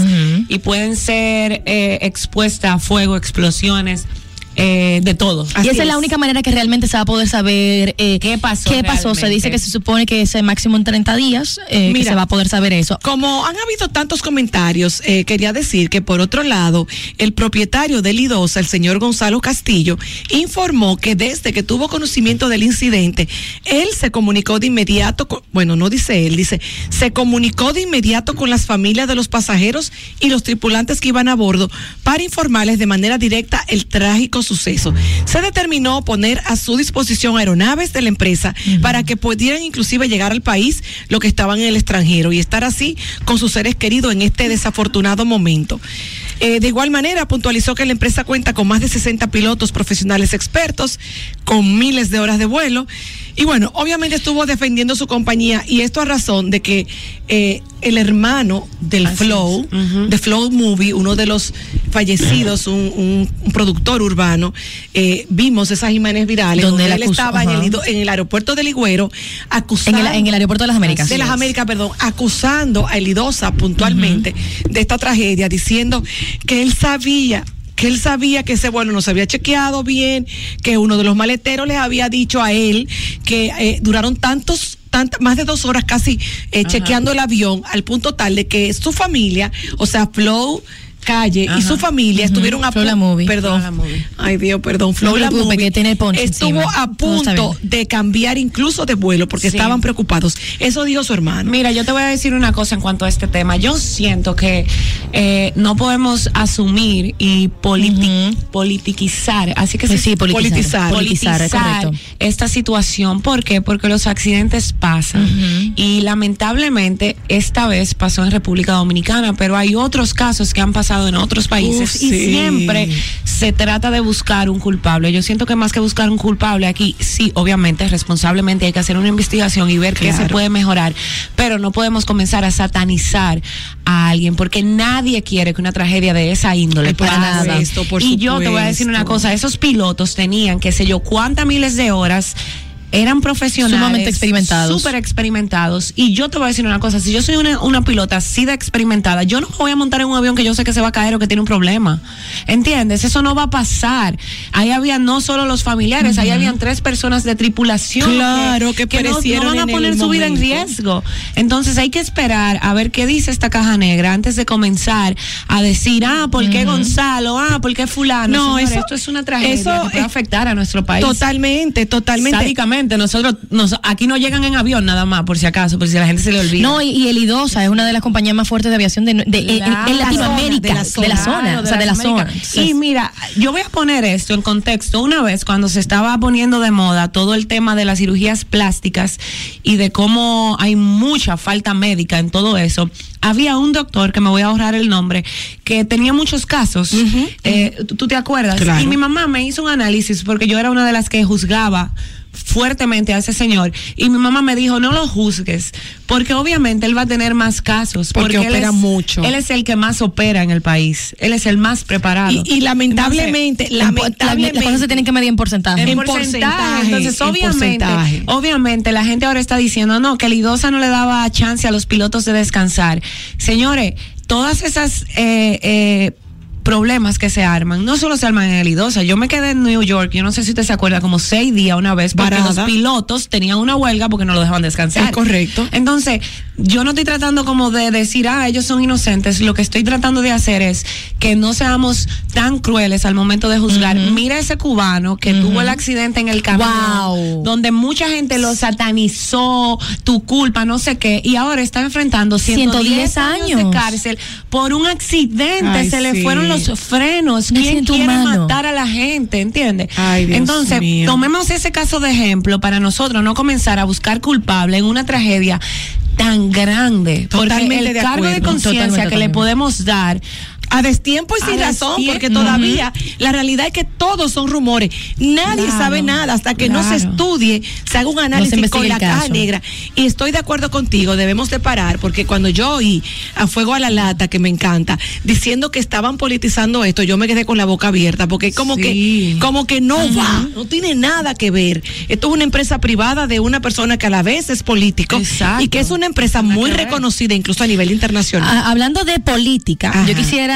Speaker 4: y pueden ser eh, expuestas a fuego, explosiones, eh, de todo.
Speaker 2: Así
Speaker 3: y esa es. la única manera que realmente se va a poder saber eh,
Speaker 4: ¿Qué pasó
Speaker 3: ¿Qué pasó? Se dice que se supone que es el máximo en 30 días eh, que se va a poder saber eso.
Speaker 2: Como han habido tantos comentarios, eh, quería decir que por otro lado, el propietario del IDOSA, el señor Gonzalo Castillo, informó que desde que tuvo conocimiento del incidente, él se comunicó de inmediato, con- bueno, no dice él, dice, se comunicó de inmediato con las familias de los pasajeros y los tripulantes que iban a bordo para informarles de manera directa el trágico suceso. Se determinó poner a su disposición aeronaves de la empresa para que pudieran inclusive llegar al país los que estaban en el extranjero y estar así con sus seres queridos en este desafortunado momento. Eh, de igual manera, puntualizó que la empresa cuenta con más de 60 pilotos profesionales expertos, con miles de horas de vuelo Y bueno, obviamente estuvo defendiendo su compañía y esto a razón de que eh, el hermano del
Speaker 4: Así
Speaker 2: Flow, de Flow Movie, uno de los fallecidos, un, un- un productor urbano, eh, vimos esas imágenes virales
Speaker 3: Donde
Speaker 2: donde,
Speaker 3: él acusó,
Speaker 2: estaba en el, en aeropuerto de Ligüero
Speaker 3: En
Speaker 2: acusando
Speaker 3: el, en el aeropuerto de las Américas.
Speaker 2: de las Américas, perdón, acusando a Elidosa puntualmente de esta tragedia, diciendo que él sabía que él sabía que ese vuelo no se había chequeado bien, que uno de los maleteros les había dicho a él que eh, duraron tantos tant- más de dos horas casi eh, chequeando el avión al punto tal de que su familia, o sea, Flow Calle y su familia estuvieron a punto, perdón, ay Dios, perdón, Flow
Speaker 3: No
Speaker 2: movie estuvo
Speaker 3: encima.
Speaker 2: a punto de cambiar incluso de vuelo porque
Speaker 4: Sí.
Speaker 2: estaban preocupados. Eso dijo su hermano.
Speaker 4: Mira, yo te voy a decir una cosa en cuanto a este tema. Yo siento que eh, no podemos asumir y politi- politiquizar, así que
Speaker 3: Sí,
Speaker 4: se-
Speaker 3: sí, politizar.
Speaker 4: politizar,
Speaker 3: Politizar, es
Speaker 4: esta situación. ¿Por qué? Porque los accidentes pasan y lamentablemente esta vez pasó en República Dominicana, pero hay otros casos que han pasado en otros países
Speaker 2: Uf,
Speaker 4: y
Speaker 2: sí.
Speaker 4: siempre se trata de buscar un culpable. Yo siento que más que buscar un culpable aquí, sí, obviamente, responsablemente hay que hacer una investigación y ver qué se puede mejorar, pero no podemos comenzar a satanizar a alguien porque nadie quiere que una tragedia de esa índole pase.
Speaker 2: supuesto,
Speaker 4: y yo te voy a decir una cosa, esos pilotos tenían, qué sé yo, cuántas miles de horas eran profesionales.
Speaker 3: Sumamente experimentados.
Speaker 4: Súper experimentados. Y yo te voy a decir una cosa, si yo soy una, una pilota así de experimentada, yo no me voy a montar en un avión que yo sé que se va a caer o que tiene un problema. ¿Entiendes? Eso no va a pasar. Ahí había no solo los familiares, ahí habían tres personas de tripulación.
Speaker 2: Claro, que
Speaker 4: no, no
Speaker 2: perecieron
Speaker 4: van a poner su vida en riesgo. Entonces hay que esperar a ver qué dice esta caja negra antes de comenzar a decir, ah, ¿por qué Gonzalo? Ah, ¿por qué fulano?
Speaker 2: No, eso-
Speaker 4: esto es una tragedia
Speaker 2: eso
Speaker 4: que puede afectar a nuestro país.
Speaker 2: Totalmente, totalmente.
Speaker 4: Sádicamente, nosotros, nos, aquí no llegan en avión nada más, por si acaso, por si a la gente se le olvida.
Speaker 3: No, y, y el IDOSA es una de las compañías más fuertes de aviación de, de- en- en,
Speaker 4: Claro.
Speaker 3: en Latinoamérica, de la zona,
Speaker 4: Claro,
Speaker 3: o sea, de la zona.
Speaker 4: Y mira, yo voy a poner esto en contexto. Una vez cuando se estaba poniendo de moda todo el tema de las cirugías plásticas y de cómo hay mucha falta médica en todo eso, había un doctor, que me voy a ahorrar el nombre, que tenía muchos casos. Eh, ¿tú, tú te acuerdas?
Speaker 2: Claro.
Speaker 4: Y mi mamá me hizo un análisis porque yo era una de las que juzgaba fuertemente a ese señor y mi mamá me dijo no lo juzgues porque obviamente él va a tener más casos
Speaker 2: Porque
Speaker 4: él
Speaker 2: opera
Speaker 4: es-
Speaker 2: mucho.
Speaker 4: él es el que más opera en el país él es el más preparado
Speaker 2: Y, y lamentablemente,
Speaker 3: La- la-
Speaker 2: lamentablemente,
Speaker 3: las cosas se tienen que medir en porcentaje.
Speaker 4: en
Speaker 2: En
Speaker 4: porcentaje.
Speaker 2: porcentaje,
Speaker 4: Entonces,
Speaker 2: en
Speaker 4: obviamente,
Speaker 2: porcentaje.
Speaker 4: obviamente, la gente ahora está diciendo, no, que el IDOSA no le daba chance a los pilotos de descansar. Señores, todas esas eh, eh, problemas que se arman, no solo se arman en el IDOSA. Yo me quedé en New York, yo no sé si usted se acuerda, como seis días una vez, porque los pilotos tenían una huelga porque no lo dejaban descansar.
Speaker 2: Es correcto.
Speaker 4: Entonces, yo no estoy tratando como de decir, ah, ellos son inocentes. Lo que estoy tratando de hacer es que no seamos tan crueles al momento de juzgar. Mira ese cubano que tuvo el accidente en el camión,
Speaker 3: Wow.
Speaker 4: donde mucha gente lo satanizó, tu culpa, no sé qué, y ahora está enfrentando 110,
Speaker 3: 110
Speaker 4: años de cárcel por un accidente.
Speaker 2: Ay,
Speaker 4: Se le
Speaker 2: sí.
Speaker 4: fueron los frenos.
Speaker 3: Un
Speaker 4: ¿Quién quiere matar a la gente? ¿Entiendes? Entonces,
Speaker 2: mío.
Speaker 4: tomemos ese caso de ejemplo para nosotros no comenzar a buscar culpable en una tragedia tan grande.
Speaker 2: Totalmente
Speaker 4: porque el
Speaker 2: de
Speaker 4: cargo de conciencia
Speaker 3: Totalmente,
Speaker 4: que le podemos dar
Speaker 2: a destiempo y sin
Speaker 4: A
Speaker 2: razón, porque todavía la realidad es que todos son rumores. Nadie
Speaker 4: Claro,
Speaker 2: sabe nada hasta que no se estudie, se haga un análisis con la caja negra. Y estoy de acuerdo contigo, debemos de parar, porque cuando yo oí a Fuego a la Lata, que me encanta, diciendo que estaban politizando esto, yo me quedé con la boca abierta, porque como
Speaker 4: Sí.
Speaker 2: que, como que no va, no tiene nada que ver. Esto es una empresa privada de una persona que a la vez es político
Speaker 4: Exacto.
Speaker 2: y que es una empresa muy reconocida incluso a nivel internacional.
Speaker 3: Ah, hablando de política,
Speaker 2: Ajá.
Speaker 3: yo quisiera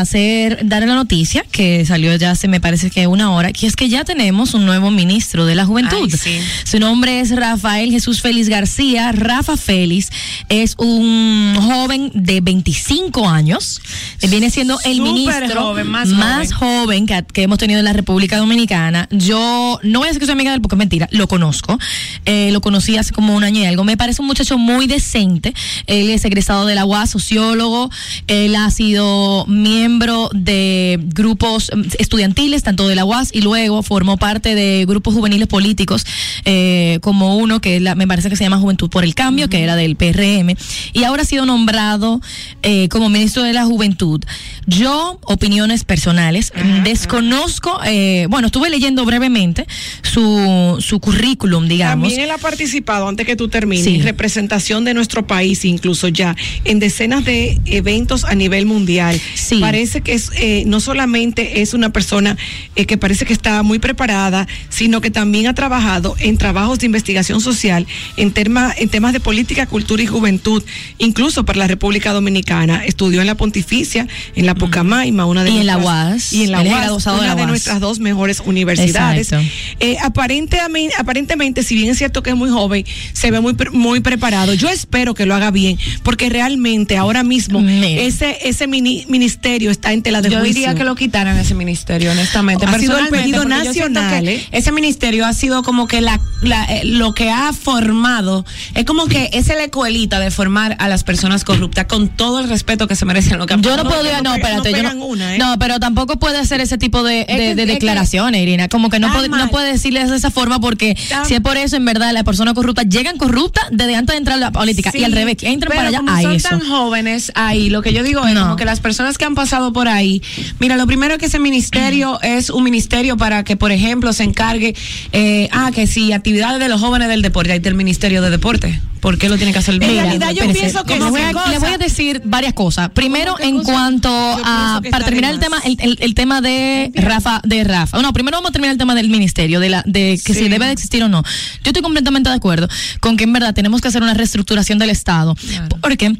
Speaker 3: hacer, dar la noticia que salió ya hace, me parece que una hora, que es que ya tenemos un nuevo ministro de la juventud.
Speaker 4: Ay, sí.
Speaker 3: Su nombre es Rafael Jesús Félix García. Rafa Félix es un joven de 25 años. Eh, Viene siendo el
Speaker 4: Súper
Speaker 3: ministro
Speaker 4: joven, más
Speaker 3: joven que, que hemos tenido en la República Dominicana. Yo no voy a decir que soy amiga de él porque es mentira, lo conozco. Eh, lo conocí hace como un año y algo. Me parece un muchacho muy decente. Él es egresado de la UAS, sociólogo. Él ha sido miembro de grupos estudiantiles, tanto de la UAS, y luego formó parte de grupos juveniles políticos, eh, como uno que la- me parece que se llama Juventud por el Cambio, que era del PRM, y ahora ha sido nombrado eh, como ministro de la Juventud. Yo, opiniones personales, desconozco, eh, bueno, estuve leyendo brevemente su, su currículum, digamos.
Speaker 2: También él ha participado, antes que tú termines,
Speaker 3: Sí.
Speaker 2: en representación de nuestro país, incluso ya, en decenas de eventos a nivel mundial.
Speaker 3: Sí.
Speaker 2: Parece que es eh, no solamente es una persona eh, que parece que está muy preparada, sino que también ha trabajado en trabajos de investigación social, en, tema- en temas de política, cultura y juventud, incluso para la República Dominicana. Estudió en la Pontificia, en la Pucamaima, una de
Speaker 3: Y en la
Speaker 2: nuestras-
Speaker 3: UAS.
Speaker 2: Y en la UAS,
Speaker 3: de
Speaker 2: una de nuestras dos mejores universidades. Eh, aparentemente, aparentemente, si bien es cierto que es muy joven, se ve muy, muy preparado. Yo espero que lo haga bien, porque realmente ahora mismo
Speaker 3: Mira.
Speaker 2: ese, ese mini- ministerio está en tela de
Speaker 4: Yo
Speaker 2: juicio.
Speaker 4: diría que lo quitaran ese ministerio, honestamente.
Speaker 2: Ha sido el
Speaker 4: yo
Speaker 2: nacional,
Speaker 4: que
Speaker 2: ¿eh?
Speaker 4: Ese ministerio ha sido como que la, la, eh, lo que ha formado, es como que es la escuelita de formar a las personas corruptas con todo el respeto que se merecen. Lo que
Speaker 3: Yo no,
Speaker 2: No,
Speaker 3: podría, no, espérate,
Speaker 2: no
Speaker 3: yo
Speaker 2: pegan
Speaker 3: no,
Speaker 2: una, ¿eh?
Speaker 3: no, pero tampoco puede hacer ese tipo de, declaraciones, Irina. Como que no puede, no puede decirles de esa forma porque si es por eso, en verdad, las personas corruptas llegan corruptas desde antes de entrar a la política
Speaker 4: Sí,
Speaker 3: y al revés, que entran
Speaker 4: pero
Speaker 3: para allá
Speaker 4: como
Speaker 3: a
Speaker 4: son
Speaker 3: eso.
Speaker 4: tan jóvenes ahí, lo que yo digo es
Speaker 3: No.
Speaker 4: como que las personas que han pasado por ahí, mira, lo primero que ese ministerio (clears throat) es un ministerio para que, por ejemplo, se encargue, eh, ah, que si actividades de los jóvenes del deporte, ahí está el ministerio de deporte. ¿Por qué lo tiene que hacer el
Speaker 2: En realidad yo
Speaker 3: espérese,
Speaker 2: pienso que sí,
Speaker 3: voy, a, le voy a decir varias cosas. Primero,
Speaker 2: ¿Cómo qué
Speaker 3: en
Speaker 2: cosa?
Speaker 3: cuanto
Speaker 2: Yo
Speaker 3: a para terminar el tema, el, el- el tema de Rafa, de Rafa. No, primero vamos a terminar el tema del ministerio, de la, de que
Speaker 2: Sí.
Speaker 3: si debe de existir o no. Yo estoy completamente de acuerdo con que en verdad tenemos que hacer una reestructuración del Estado, porque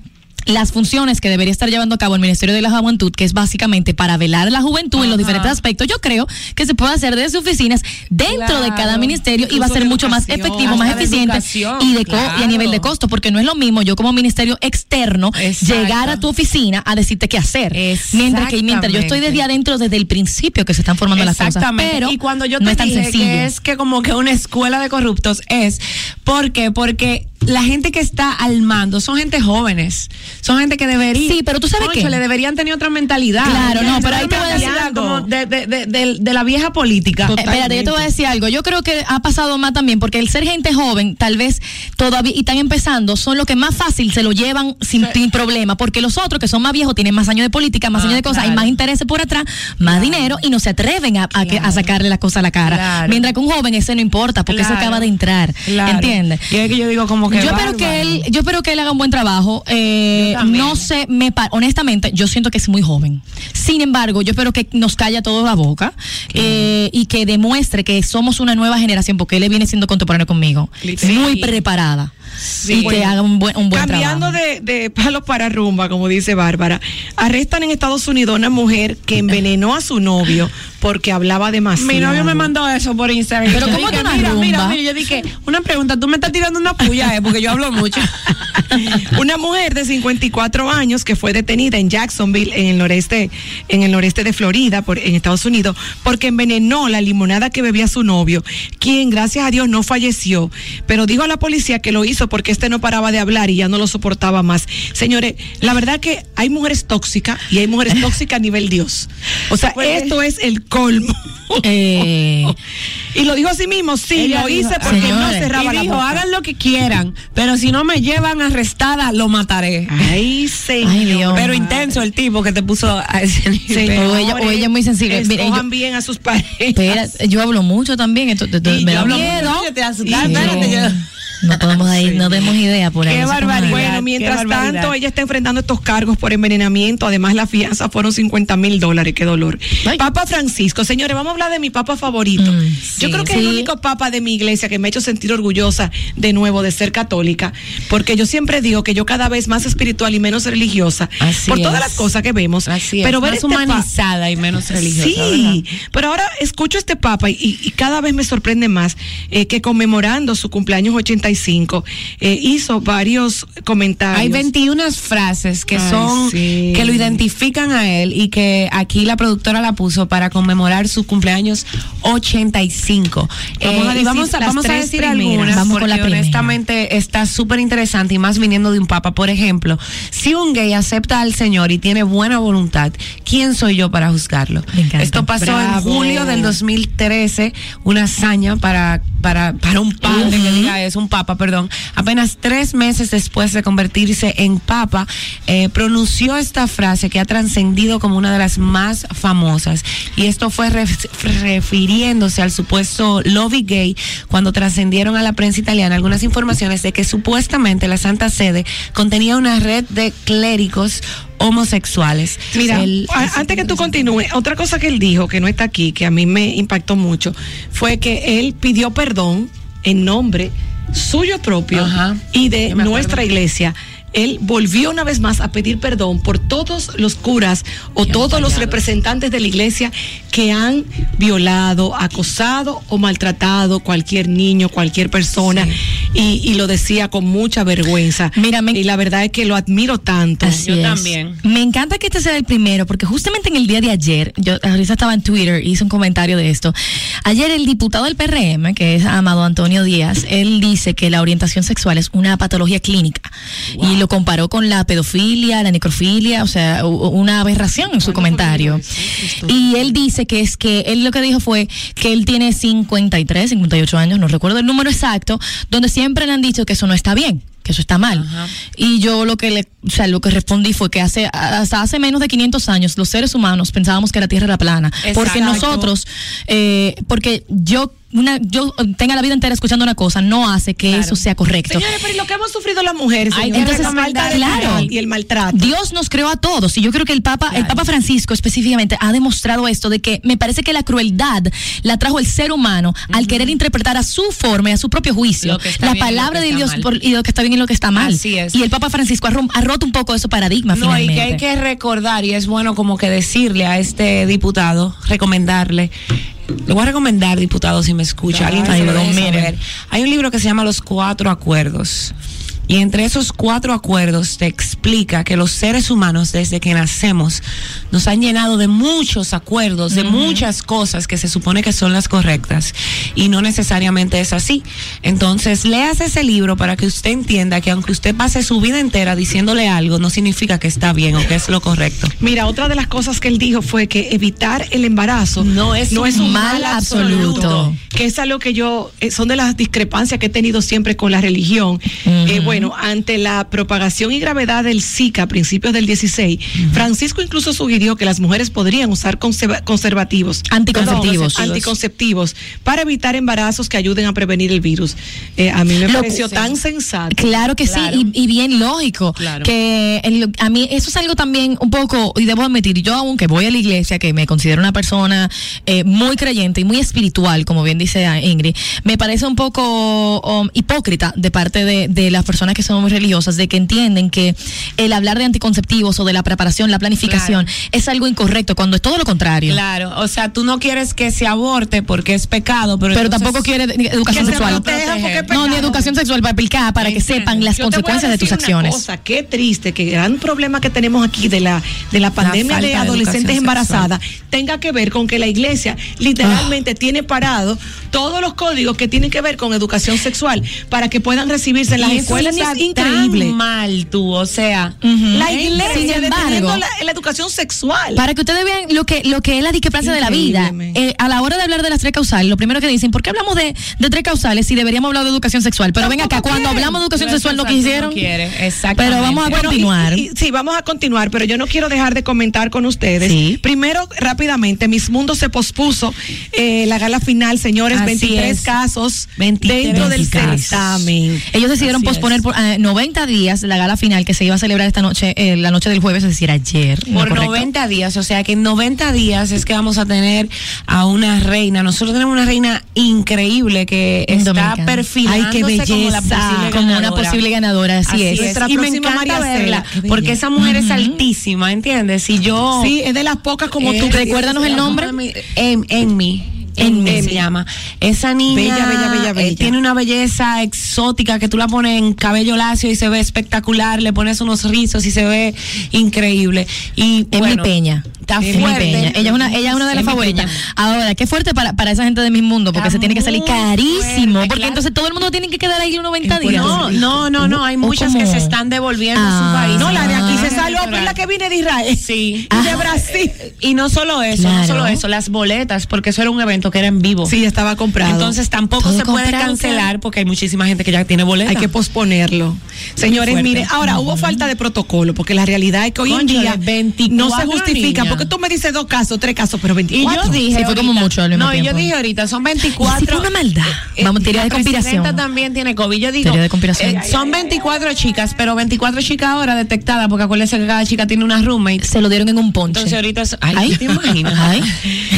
Speaker 3: las funciones que debería estar llevando a cabo el Ministerio de la Juventud, que es básicamente para velar la juventud en los diferentes aspectos, yo creo que se puede hacer desde oficinas dentro de cada
Speaker 4: Claro.
Speaker 3: ministerio y va a ser mucho más efectivo, más eficiente y de co- y a
Speaker 4: claro.
Speaker 3: nivel de costo, porque no es lo mismo yo como ministerio externo
Speaker 4: Exacto.
Speaker 3: llegar a tu oficina a decirte qué hacer. Mientras que mientras yo estoy desde adentro desde el principio que se están formando las cosas.
Speaker 4: Exactamente.
Speaker 3: Pero
Speaker 4: y cuando yo
Speaker 3: no
Speaker 4: te
Speaker 3: es tan
Speaker 4: dije
Speaker 3: sencillo.
Speaker 4: que es que como que una escuela de corruptos es ¿por qué? Porque la gente que está al mando son gente jóvenes, son gente que debería
Speaker 3: Sí, pero tú sabes qué?
Speaker 4: le deberían tener otra mentalidad.
Speaker 3: Claro, no, pero ahí te voy a decir
Speaker 2: algo.
Speaker 4: de, de, de, de- de la vieja política.
Speaker 3: Eh, Espérate, yo te voy a decir algo. Yo creo que ha pasado más también, porque el ser gente joven, tal vez todavía y están empezando, son los que más fácil se lo llevan sin, sin problema, porque los otros que son más viejos tienen más años de política, más
Speaker 4: Ah,
Speaker 3: años de cosas, hay más intereses por atrás, más dinero y no se atreven a, a que- a sacarle la cosa a la cara.
Speaker 4: Claro.
Speaker 3: Mientras que un joven ese no importa, porque
Speaker 4: Claro.
Speaker 3: acaba de entrar.
Speaker 4: Claro.
Speaker 3: ¿Entiendes?
Speaker 4: Y es que yo digo como que
Speaker 3: yo espero que él, yo espero que él haga un buen trabajo. Eh, no sé, me honestamente, yo siento que es muy joven. Sin embargo, yo espero que nos calla toda la boca eh, y que demuestre que somos una nueva generación, porque él viene siendo contemporáneo conmigo, muy preparada y que
Speaker 2: Bueno,
Speaker 3: haga un buen, un buen
Speaker 2: Cambiando
Speaker 3: trabajo.
Speaker 2: de, de palos para rumba, como dice Bárbara, arrestan en Estados Unidos a una mujer que envenenó a su novio porque hablaba demasiado.
Speaker 4: Mi novio me mandó eso por Instagram.
Speaker 3: Pero ¿cómo
Speaker 4: dije,
Speaker 3: que una
Speaker 4: mira, mira,
Speaker 3: rumba?
Speaker 4: mira, yo dije, una pregunta, tú me estás tirando una puya, eh, porque yo hablo mucho. (laughs)
Speaker 2: Una mujer de 54 años que fue detenida en Jacksonville, en el noreste, en el noreste de Florida, por, en Estados Unidos, porque envenenó la limonada que bebía su novio, quien gracias a Dios no falleció, pero dijo a la policía que lo hizo porque este no paraba de hablar y ya no lo soportaba más. Señores, la verdad que hay mujeres tóxicas y hay mujeres tóxicas a nivel Dios. O sea,
Speaker 4: Pues,
Speaker 2: esto es el colmo.
Speaker 3: Eh, (laughs)
Speaker 2: y lo dijo así mismo, sí, lo
Speaker 4: dijo,
Speaker 2: hice porque no cerraba
Speaker 4: y
Speaker 2: la
Speaker 4: dijo,
Speaker 2: boca.
Speaker 4: hagan lo que quieran, pero si no me llevan arrestada, lo mataré.
Speaker 2: Ay, señor.
Speaker 3: Ay, Dios.
Speaker 4: Pero intenso el tipo que te puso a ese nivel.
Speaker 2: Señores,
Speaker 3: O ella- o ella muy sensible. Mire,
Speaker 2: escojan
Speaker 3: yo-
Speaker 2: bien a sus parejas.
Speaker 3: yo hablo mucho también, esto, esto-
Speaker 4: Y
Speaker 3: me
Speaker 4: yo
Speaker 3: da
Speaker 4: hablo
Speaker 3: miedo.
Speaker 4: mucho, te das-
Speaker 3: Sí,
Speaker 4: espérate,
Speaker 3: yo-
Speaker 4: yo-
Speaker 3: No podemos ahí, (laughs) no demos idea por ahí.
Speaker 4: Qué barbaridad.
Speaker 3: es.
Speaker 2: Bueno, mientras
Speaker 4: barbaridad.
Speaker 2: tanto, ella está enfrentando estos cargos por envenenamiento. Además, la fianza fueron 50 mil dólares. Qué dolor.
Speaker 3: Ay.
Speaker 2: Papa Francisco, señores, vamos a hablar de mi papa favorito.
Speaker 3: Mm,
Speaker 2: Yo creo que es el único papa de mi iglesia que me ha hecho sentir orgullosa de nuevo de ser católica, porque yo siempre digo que yo cada vez más espiritual y menos religiosa
Speaker 4: Así
Speaker 2: por todas
Speaker 4: es.
Speaker 2: las cosas que vemos.
Speaker 4: Así es,
Speaker 2: pero ver
Speaker 4: más
Speaker 2: este
Speaker 4: humanizada y menos religiosa.
Speaker 2: Sí,
Speaker 4: ¿verdad?
Speaker 2: pero ahora escucho a este papa y, y cada vez me sorprende más eh, que conmemorando su cumpleaños 85, eh, hizo varios comentarios.
Speaker 4: Hay 21 frases que
Speaker 2: Ay,
Speaker 4: son
Speaker 2: sí.
Speaker 4: que lo identifican a él y que aquí la productora la puso para conmemorar su cumpleaños 85.
Speaker 2: Vamos a
Speaker 4: y
Speaker 2: decir
Speaker 4: vamos a,
Speaker 2: las
Speaker 4: vamos a
Speaker 2: tres
Speaker 4: decir
Speaker 2: primeras.
Speaker 4: algunas
Speaker 3: Vamos
Speaker 4: porque
Speaker 3: la
Speaker 4: honestamente está súper interesante y más viniendo de un papa. Por ejemplo, si un gay acepta al Señor y tiene buena voluntad, ¿quién soy yo para juzgarlo? Esto pasó en julio del 2013, una hazaña para, para, para un padre que diga eso, un papa, perdón. Apenas tres meses después de convertirse en papa, eh, pronunció esta frase que ha trascendido como una de las más famosas. Y esto fue ref- refiriéndose al supuesto lobby gay cuando trascendieron a la prensa italiana algunas informaciones de que supuestamente la Santa Sede contenía una red de clérigos homosexuales.
Speaker 2: Mira,
Speaker 4: El-
Speaker 2: antes que tú continúes, otra cosa que él dijo, que no está aquí, que a mí me impactó mucho, fue que él pidió perdón en nombre suyo propio
Speaker 4: Ajá.
Speaker 2: y de nuestra iglesia. Él volvió una vez más a pedir perdón por todos los curas o todos los representantes de la iglesia que han violado, acosado o maltratado cualquier niño, cualquier persona. Y, y lo decía con mucha vergüenza.
Speaker 3: Mira, me-
Speaker 2: y la verdad es que lo admiro tanto.
Speaker 3: Así
Speaker 4: Yo
Speaker 3: es.
Speaker 4: también.
Speaker 3: Me encanta que este sea el primero, porque justamente en el día de ayer, yo ahorita estaba en Twitter y hice un comentario de esto. Ayer el diputado del PRM, que es Amado Antonio Díaz, él dice que la orientación sexual es una patología clínica y lo comparó con la pedofilia, la necrofilia, o sea, una aberración en su comentario. Y él dice que es que él lo que dijo fue que él tiene 53, 58 años, no recuerdo el número exacto, donde siempre le han dicho que eso no está bien que eso está mal.
Speaker 4: Ajá.
Speaker 3: Y yo lo que le, o sea, lo que respondí fue que hace hasta hace menos de 500 años los seres humanos pensábamos que la Tierra era plana, porque nosotros eh, porque yo una yo tenga la vida entera escuchando una cosa no hace que
Speaker 4: Claro.
Speaker 3: eso sea correcto.
Speaker 2: Señores, pero ¿y lo que hemos sufrido las mujeres,
Speaker 3: que
Speaker 2: la
Speaker 3: claro.
Speaker 2: dignidad y el maltrato.
Speaker 3: Dios nos creó a todos y yo creo que el Papa, el. Papa Francisco específicamente ha demostrado esto de que me parece que la crueldad la trajo el ser humano al querer interpretar a su forma y a su propio juicio la palabra de Dios por- y lo que está bien y lo que está mal.
Speaker 4: Así es.
Speaker 3: Y el Papa Francisco ha, rom- ha roto un poco esos paradigmas
Speaker 4: No, y que hay que recordar, y es bueno como que decirle a este diputado, recomendarle. Le voy a recomendar, diputado, si me escucha, alguien que se lo
Speaker 3: mire.
Speaker 4: Hay un libro que se llama Los Cuatro Acuerdos. Y entre esos cuatro acuerdos te explica que los seres humanos desde que nacemos nos han llenado de muchos acuerdos, de muchas cosas que se supone que son las correctas y no necesariamente es así. Entonces, leas ese libro para que usted entienda que aunque usted pase su vida entera diciéndole algo, no significa que está bien o que es lo correcto.
Speaker 2: Mira, otra de las cosas que él dijo fue que evitar el embarazo
Speaker 4: No es un
Speaker 3: mal absoluto.
Speaker 2: Que es algo que yo, eh, son de las discrepancias que he tenido siempre con la religión. Eh, bueno, ante la propagación y gravedad del Zika a principios del 16, Francisco incluso sugirió que las mujeres podrían usar conserva- conservativos.
Speaker 3: Anticonceptivos.
Speaker 2: Perdón, anticonceptivos para evitar embarazos que ayuden a prevenir el virus. Eh, a mí me
Speaker 3: Lo-
Speaker 2: pareció
Speaker 4: sí.
Speaker 2: tan sensato.
Speaker 3: Claro que
Speaker 4: Claro.
Speaker 3: sí, y, y bien lógico.
Speaker 4: Claro.
Speaker 3: Que el- a mí eso es algo también un poco, y debo admitir, yo aunque voy a la iglesia, que me considero una persona eh, muy creyente y muy espiritual, como bien dice Ingrid, me parece un poco um, hipócrita de parte de, de las personas que son muy religiosas, de que entienden que el hablar de anticonceptivos o de la preparación, la planificación,
Speaker 4: Claro.
Speaker 3: es algo incorrecto, cuando es todo lo contrario.
Speaker 4: Claro, o sea, tú no quieres que se aborte porque es pecado, pero,
Speaker 3: Pero tampoco quiere de- educación
Speaker 2: Que
Speaker 3: sexual. No, ni educación sexual para aplicar, para que
Speaker 4: Entiendo.
Speaker 3: sepan las
Speaker 2: Yo
Speaker 3: consecuencias de tus
Speaker 2: una
Speaker 3: acciones.
Speaker 2: cosa, qué triste que el gran problema que tenemos aquí de la de la pandemia de adolescentes embarazadas tenga que ver con que la iglesia literalmente
Speaker 3: Ah.
Speaker 2: tiene parado todos los códigos que tienen que ver con educación sexual para que puedan recibirse en las escuelas. Es increíble.
Speaker 4: tan mal tú, o sea,
Speaker 2: La
Speaker 4: Sin
Speaker 2: iglesia
Speaker 3: embargo,
Speaker 2: deteniendo la, la educación sexual.
Speaker 3: Para que ustedes vean lo que, lo que es la discrepancia de la vida. Eh, a la hora de hablar de las tres causales, lo primero que dicen, ¿por qué hablamos de, de tres causales si deberíamos hablar de educación sexual? Pero ven acá, cuando hablamos de educación sexual no quisieron.
Speaker 4: no quiere, exactamente.
Speaker 3: Pero vamos a
Speaker 2: Bueno,
Speaker 3: continuar.
Speaker 2: y- sí, vamos a continuar, pero yo no quiero dejar de comentar con ustedes.
Speaker 3: Sí.
Speaker 2: Primero, rápidamente, Miss Mundo se pospuso eh, la gala final, señores,
Speaker 4: Así
Speaker 2: 23
Speaker 4: es.
Speaker 2: casos
Speaker 4: 23
Speaker 2: dentro del
Speaker 4: casos.
Speaker 2: certamen.
Speaker 3: Ellos decidieron
Speaker 4: Así
Speaker 3: posponer. Por eh, 90 días la gala final que se iba a celebrar esta noche, eh, la noche del jueves, es decir, ayer. ¿no?
Speaker 4: por
Speaker 3: ¿Correcto?
Speaker 4: 90 días, o sea que en 90 días es que vamos a tener a una reina. Nosotros tenemos una reina increíble que está
Speaker 3: Dominicana.
Speaker 4: perfilándose
Speaker 2: Ay, qué
Speaker 4: como la
Speaker 2: belleza.
Speaker 4: posible
Speaker 3: Como una posible ganadora, así, es.
Speaker 2: Nuestra
Speaker 4: Y me
Speaker 2: próxima
Speaker 4: encanta verla, porque esa mujer es altísima, ¿entiendes? Y yo
Speaker 2: Sí, es de las pocas como
Speaker 4: Eh,
Speaker 2: tú.
Speaker 3: Recuérdanos el nombre.
Speaker 4: En, en Enmi. se llama. Esa niña
Speaker 2: Bella, bella, bella,
Speaker 4: eh,
Speaker 2: bella.
Speaker 4: tiene una belleza exótica que tú la pones en cabello lacio y se ve espectacular, le pones unos rizos y se ve increíble. Y
Speaker 3: Es
Speaker 4: bueno,
Speaker 3: mi peña.
Speaker 4: Está
Speaker 3: Es mi
Speaker 4: fuerte.
Speaker 3: peña. Ella es una, ella es una de las favoritas.
Speaker 4: peña.
Speaker 3: Ahora, qué fuerte para, para esa gente de mi mundo, porque
Speaker 4: Está
Speaker 3: se tiene que salir carísimo.
Speaker 4: fuerte,
Speaker 3: porque
Speaker 4: claro.
Speaker 3: entonces todo el mundo tiene que quedar ahí unos 90 días.
Speaker 4: No, no, no, no, hay muchas que se están devolviendo a
Speaker 3: Ah.
Speaker 4: su país.
Speaker 2: No, la de aquí se
Speaker 4: Ah.
Speaker 2: salió, pero la que viene de Israel.
Speaker 4: Sí.
Speaker 2: Y de Brasil.
Speaker 4: Y no solo eso, no solo eso, las boletas, porque eso era un evento que era en vivo.
Speaker 2: Sí, estaba comprado.
Speaker 4: Entonces tampoco
Speaker 3: Todo
Speaker 4: se puede cancelar porque hay muchísima gente que ya tiene boletas.
Speaker 2: hay que posponerlo. Señores,
Speaker 4: fuerte.
Speaker 2: mire, ahora hubo falta de protocolo, porque la realidad es que hoy en día
Speaker 4: 24
Speaker 2: no se justifica,
Speaker 4: niñas.
Speaker 2: porque tú me dices dos casos, tres casos, pero
Speaker 4: Y
Speaker 2: 24.
Speaker 4: yo dije.
Speaker 3: Sí, fue como mucho al mismo
Speaker 4: No, y yo
Speaker 3: tiempo.
Speaker 4: dije ahorita, son 24.
Speaker 3: Y si fue una maldad. Vamos, teoría de conspiración.
Speaker 4: también tiene COVID. Yo digo.
Speaker 3: Teoría de conspiración.
Speaker 4: eh, son 24 chicas, pero 24 chicas ahora detectadas, porque acuérdense que cada chica tiene una roommate.
Speaker 3: Se lo dieron en un ponche.
Speaker 4: Entonces ahorita. es- Ay,
Speaker 3: Ay.
Speaker 4: ¿te imaginas? (laughs)
Speaker 3: Ay.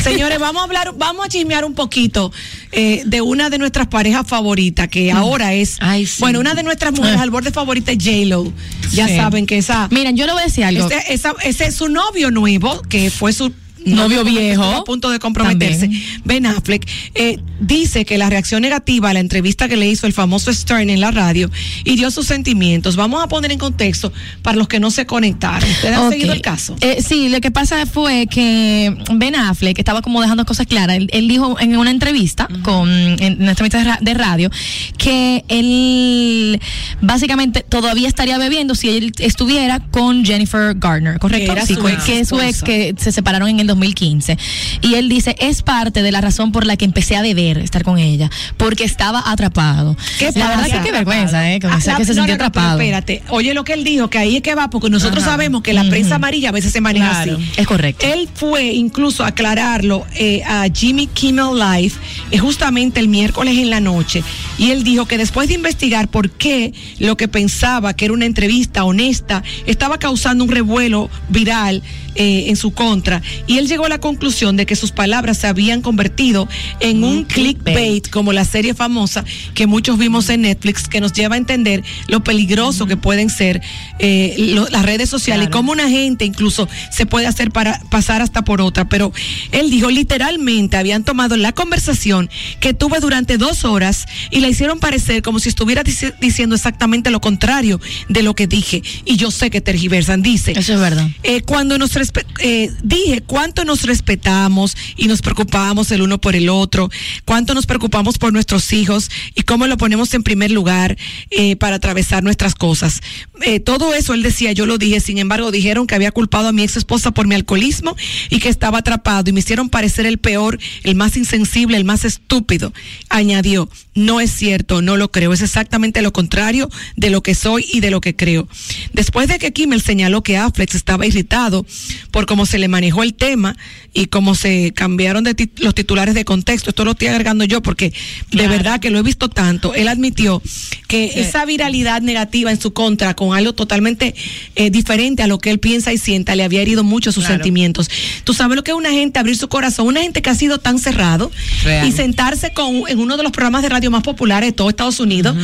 Speaker 2: Señores, vamos a hablar, vamos a chismear un poquito eh, de una de nuestras parejas favoritas, que ahora es,
Speaker 4: Ay, sí.
Speaker 2: bueno, una de nuestras mujeres
Speaker 3: Ah.
Speaker 2: al borde favorita es J-Lo. Ya
Speaker 4: Sí.
Speaker 2: saben que esa,
Speaker 3: Miren, yo le voy a decir algo.
Speaker 2: este- esa- ese es su novio nuevo, que fue su
Speaker 3: Novio viejo.
Speaker 2: a punto de comprometerse.
Speaker 3: También.
Speaker 2: Ben Affleck eh, dice que la reacción negativa a la entrevista que le hizo el famoso Stern en la radio y dio sus sentimientos. Vamos a poner en contexto para los que no se conectaron. ¿Ustedes han seguido el caso?
Speaker 3: Eh, sí, lo que pasa fue que Ben Affleck estaba como dejando cosas claras. Él, él dijo en una entrevista, con, en una entrevista de ra- de radio, que él básicamente todavía estaría bebiendo si él estuviera con Jennifer Garner, ¿correcto?
Speaker 2: Que era su
Speaker 3: que-
Speaker 2: ex
Speaker 3: que es su ex que se separaron en el 2015. Y él dice, es parte de la razón por la que empecé a beber, estar con ella, porque estaba atrapado.
Speaker 2: ¿Qué
Speaker 3: la
Speaker 2: pasa?
Speaker 3: verdad que qué vergüenza, ¿eh? Como
Speaker 2: Ah,
Speaker 3: sea
Speaker 2: la-
Speaker 3: que se
Speaker 2: no,
Speaker 3: sintió
Speaker 2: no, no, pero
Speaker 3: atrapado.
Speaker 2: espérate, oye lo que él dijo, que ahí es que va, porque nosotros sabemos que la prensa amarilla a veces se maneja
Speaker 4: Claro.
Speaker 2: así.
Speaker 3: Es correcto.
Speaker 2: Él fue incluso a aclararlo eh, a Jimmy Kimmel Live eh, justamente el miércoles en la noche y él dijo que después de investigar por qué lo que pensaba que era una entrevista honesta estaba causando un revuelo viral eh, en su contra y él llegó a la conclusión de que sus palabras se habían convertido en un, clickbait como la serie famosa que muchos vimos en Netflix que nos lleva a entender lo peligroso que pueden ser eh, lo- las redes sociales y
Speaker 4: Claro.
Speaker 2: cómo una gente incluso se puede hacer para pasar hasta por otra. Pero él dijo literalmente habían tomado la conversación que tuve durante dos horas y la hicieron parecer como si estuviera dici- diciendo exactamente lo contrario de lo que dije. Y yo sé que tergiversan. Dice.
Speaker 3: Eso es verdad.
Speaker 2: Eh, cuando nos eh, dije cuánto nos respetamos y nos preocupamos el uno por el otro, cuánto nos preocupamos por nuestros hijos y cómo lo ponemos en primer lugar eh, para atravesar nuestras cosas. Eh, todo eso él decía, yo lo dije, sin embargo dijeron que había culpado a mi ex esposa por mi alcoholismo y que estaba atrapado y me hicieron parecer el peor, el más insensible, el más estúpido. Añadió, no es cierto, no lo creo, es exactamente lo contrario de lo que soy y de lo que creo. Después de que Kimmel señaló que Affleck estaba irritado por cómo se le manejó el tema y cómo se cambiaron de tit- los titulares de contexto, esto lo estoy agregando yo porque de verdad que lo he visto tanto, él admitió que esa viralidad negativa en su contra con algo totalmente eh, diferente a lo que él piensa y sienta le había herido mucho sus
Speaker 4: Claro.
Speaker 2: sentimientos. Tú sabes lo que es una gente abrir su corazón, una gente que ha sido tan cerrado
Speaker 4: Real.
Speaker 2: y sentarse con en uno de los programas de radio más populares de todo Estados Unidos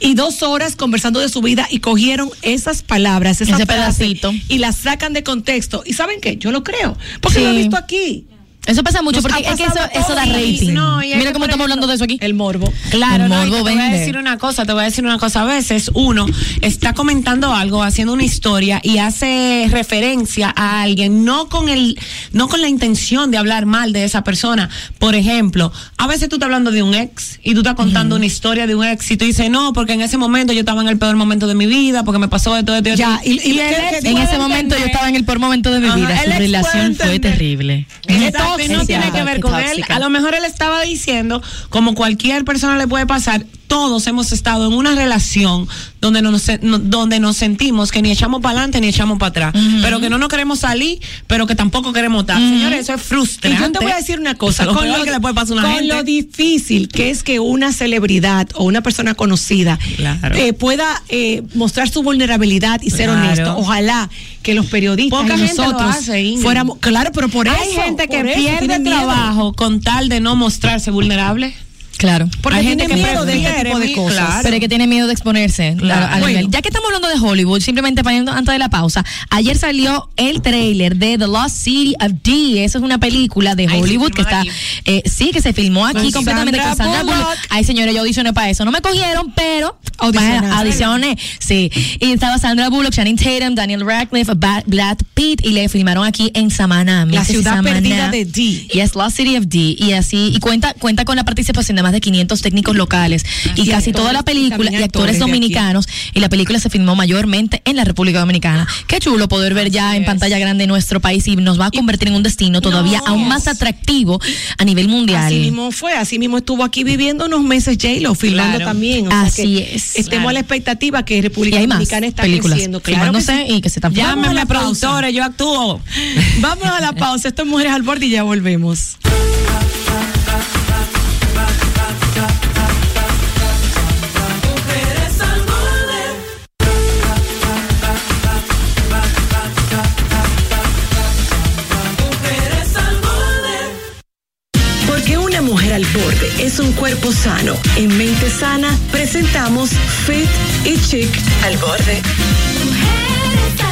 Speaker 2: y dos horas conversando de su vida y cogieron esas palabras, esa
Speaker 3: Ese pedacito.
Speaker 2: y las sacan de contexto. ¿Y saben qué? Yo lo creo, porque lo he visto aquí.
Speaker 3: Eso pasa mucho
Speaker 2: Nos
Speaker 3: porque es que eso, da rating.
Speaker 4: No, y
Speaker 3: Mira cómo estamos hablando de eso aquí.
Speaker 2: El morbo.
Speaker 4: Claro,
Speaker 3: El
Speaker 4: no, y
Speaker 3: morbo
Speaker 4: te voy a decir una cosa, te voy a decir una cosa. A veces uno está comentando algo, haciendo una historia y hace referencia a alguien, no con el, no con la intención de hablar mal de esa persona. Por ejemplo, a veces tú estás hablando de un ex y tú estás contando una historia de un ex y tú dices, no, porque en ese momento yo estaba en el peor momento de mi vida, porque me pasó esto, esto, esto.
Speaker 2: Ya, y- y
Speaker 4: el
Speaker 2: que-
Speaker 4: ex
Speaker 2: que-
Speaker 3: En ese momento yo estaba en el peor momento de mi
Speaker 4: Ajá,
Speaker 3: vida. Su relación fue terrible.
Speaker 4: Exacto, no
Speaker 2: tóxica.
Speaker 4: tiene que ver con él. A lo mejor él estaba diciendo, como cualquier persona le puede pasar, todos hemos estado en una relación donde nos, no- donde nos sentimos que ni echamos para adelante ni echamos para atrás, pero que no nos queremos salir, pero que tampoco queremos estar. Señores, eso es
Speaker 2: Y
Speaker 4: frustrante.
Speaker 2: yo te voy a decir una cosa,
Speaker 4: Lo
Speaker 2: con, lo,
Speaker 4: que le puede pasar una
Speaker 2: con
Speaker 4: gente.
Speaker 2: lo difícil que es que una celebridad o una persona conocida
Speaker 4: Claro.
Speaker 2: eh, pueda eh, mostrar su vulnerabilidad y ser
Speaker 4: Claro.
Speaker 2: honesto. Ojalá que los periodistas
Speaker 4: Poca
Speaker 2: y
Speaker 4: gente lo
Speaker 2: nosotros
Speaker 4: hace,
Speaker 2: fuéramos, claro, pero por
Speaker 4: Hay
Speaker 2: eso
Speaker 4: gente que pierde
Speaker 2: miedo.
Speaker 4: trabajo con tal de no mostrarse vulnerable.
Speaker 3: Claro.
Speaker 2: Porque
Speaker 4: Hay gente que
Speaker 2: miedo de este tipo de cosas.
Speaker 4: claro.
Speaker 3: Pero es que tiene miedo de exponerse.
Speaker 4: Claro.
Speaker 3: al- al
Speaker 2: Bueno.
Speaker 3: nivel. Ya que estamos hablando de Hollywood, simplemente para irnos antes de la pausa, ayer salió el trailer de The Lost City of D. Eso es una película de
Speaker 4: Ay,
Speaker 3: Hollywood que está, eh, sí, que se filmó aquí
Speaker 2: Con
Speaker 3: completamente
Speaker 2: Sandra
Speaker 3: con Sandra Bullock.
Speaker 2: Bullock.
Speaker 3: Ay, señores, yo audicioné para eso. No me cogieron, pero bueno, audicioné. Sí. Y estaba Sandra Bullock, Channing Tatum, Daniel Radcliffe, Brad Pitt y le filmaron aquí en Samaná.
Speaker 2: La ciudad perdida de D.
Speaker 3: Yes, Lost City of D. Y así, y cuenta, cuenta con la participación de más de 500 técnicos locales. y
Speaker 2: y
Speaker 3: casi
Speaker 2: actores,
Speaker 3: toda la película, y actores dominicanos. Y la película se filmó mayormente en la República Dominicana. Qué chulo poder ver ya en pantalla grande nuestro país y nos va a convertir en un destino todavía
Speaker 2: No.
Speaker 3: aún más atractivo a nivel mundial.
Speaker 2: Así mismo fue, así mismo estuvo aquí viviendo unos meses J-Lo, filmando
Speaker 4: Claro.
Speaker 2: también. O sea
Speaker 3: Así
Speaker 2: que
Speaker 3: es.
Speaker 2: Estemos
Speaker 4: Claro.
Speaker 2: a la expectativa que República Dominicana está
Speaker 3: películas
Speaker 2: creciendo. Claro que sí.
Speaker 3: y que se están.
Speaker 4: Llámame
Speaker 2: la
Speaker 4: productora, yo actúo. (laughs)
Speaker 2: Vamos a la pausa. Esto es Mujeres al Borde y ya volvemos.
Speaker 5: Un cuerpo sano. En mente sana presentamos Fit y Chic al borde.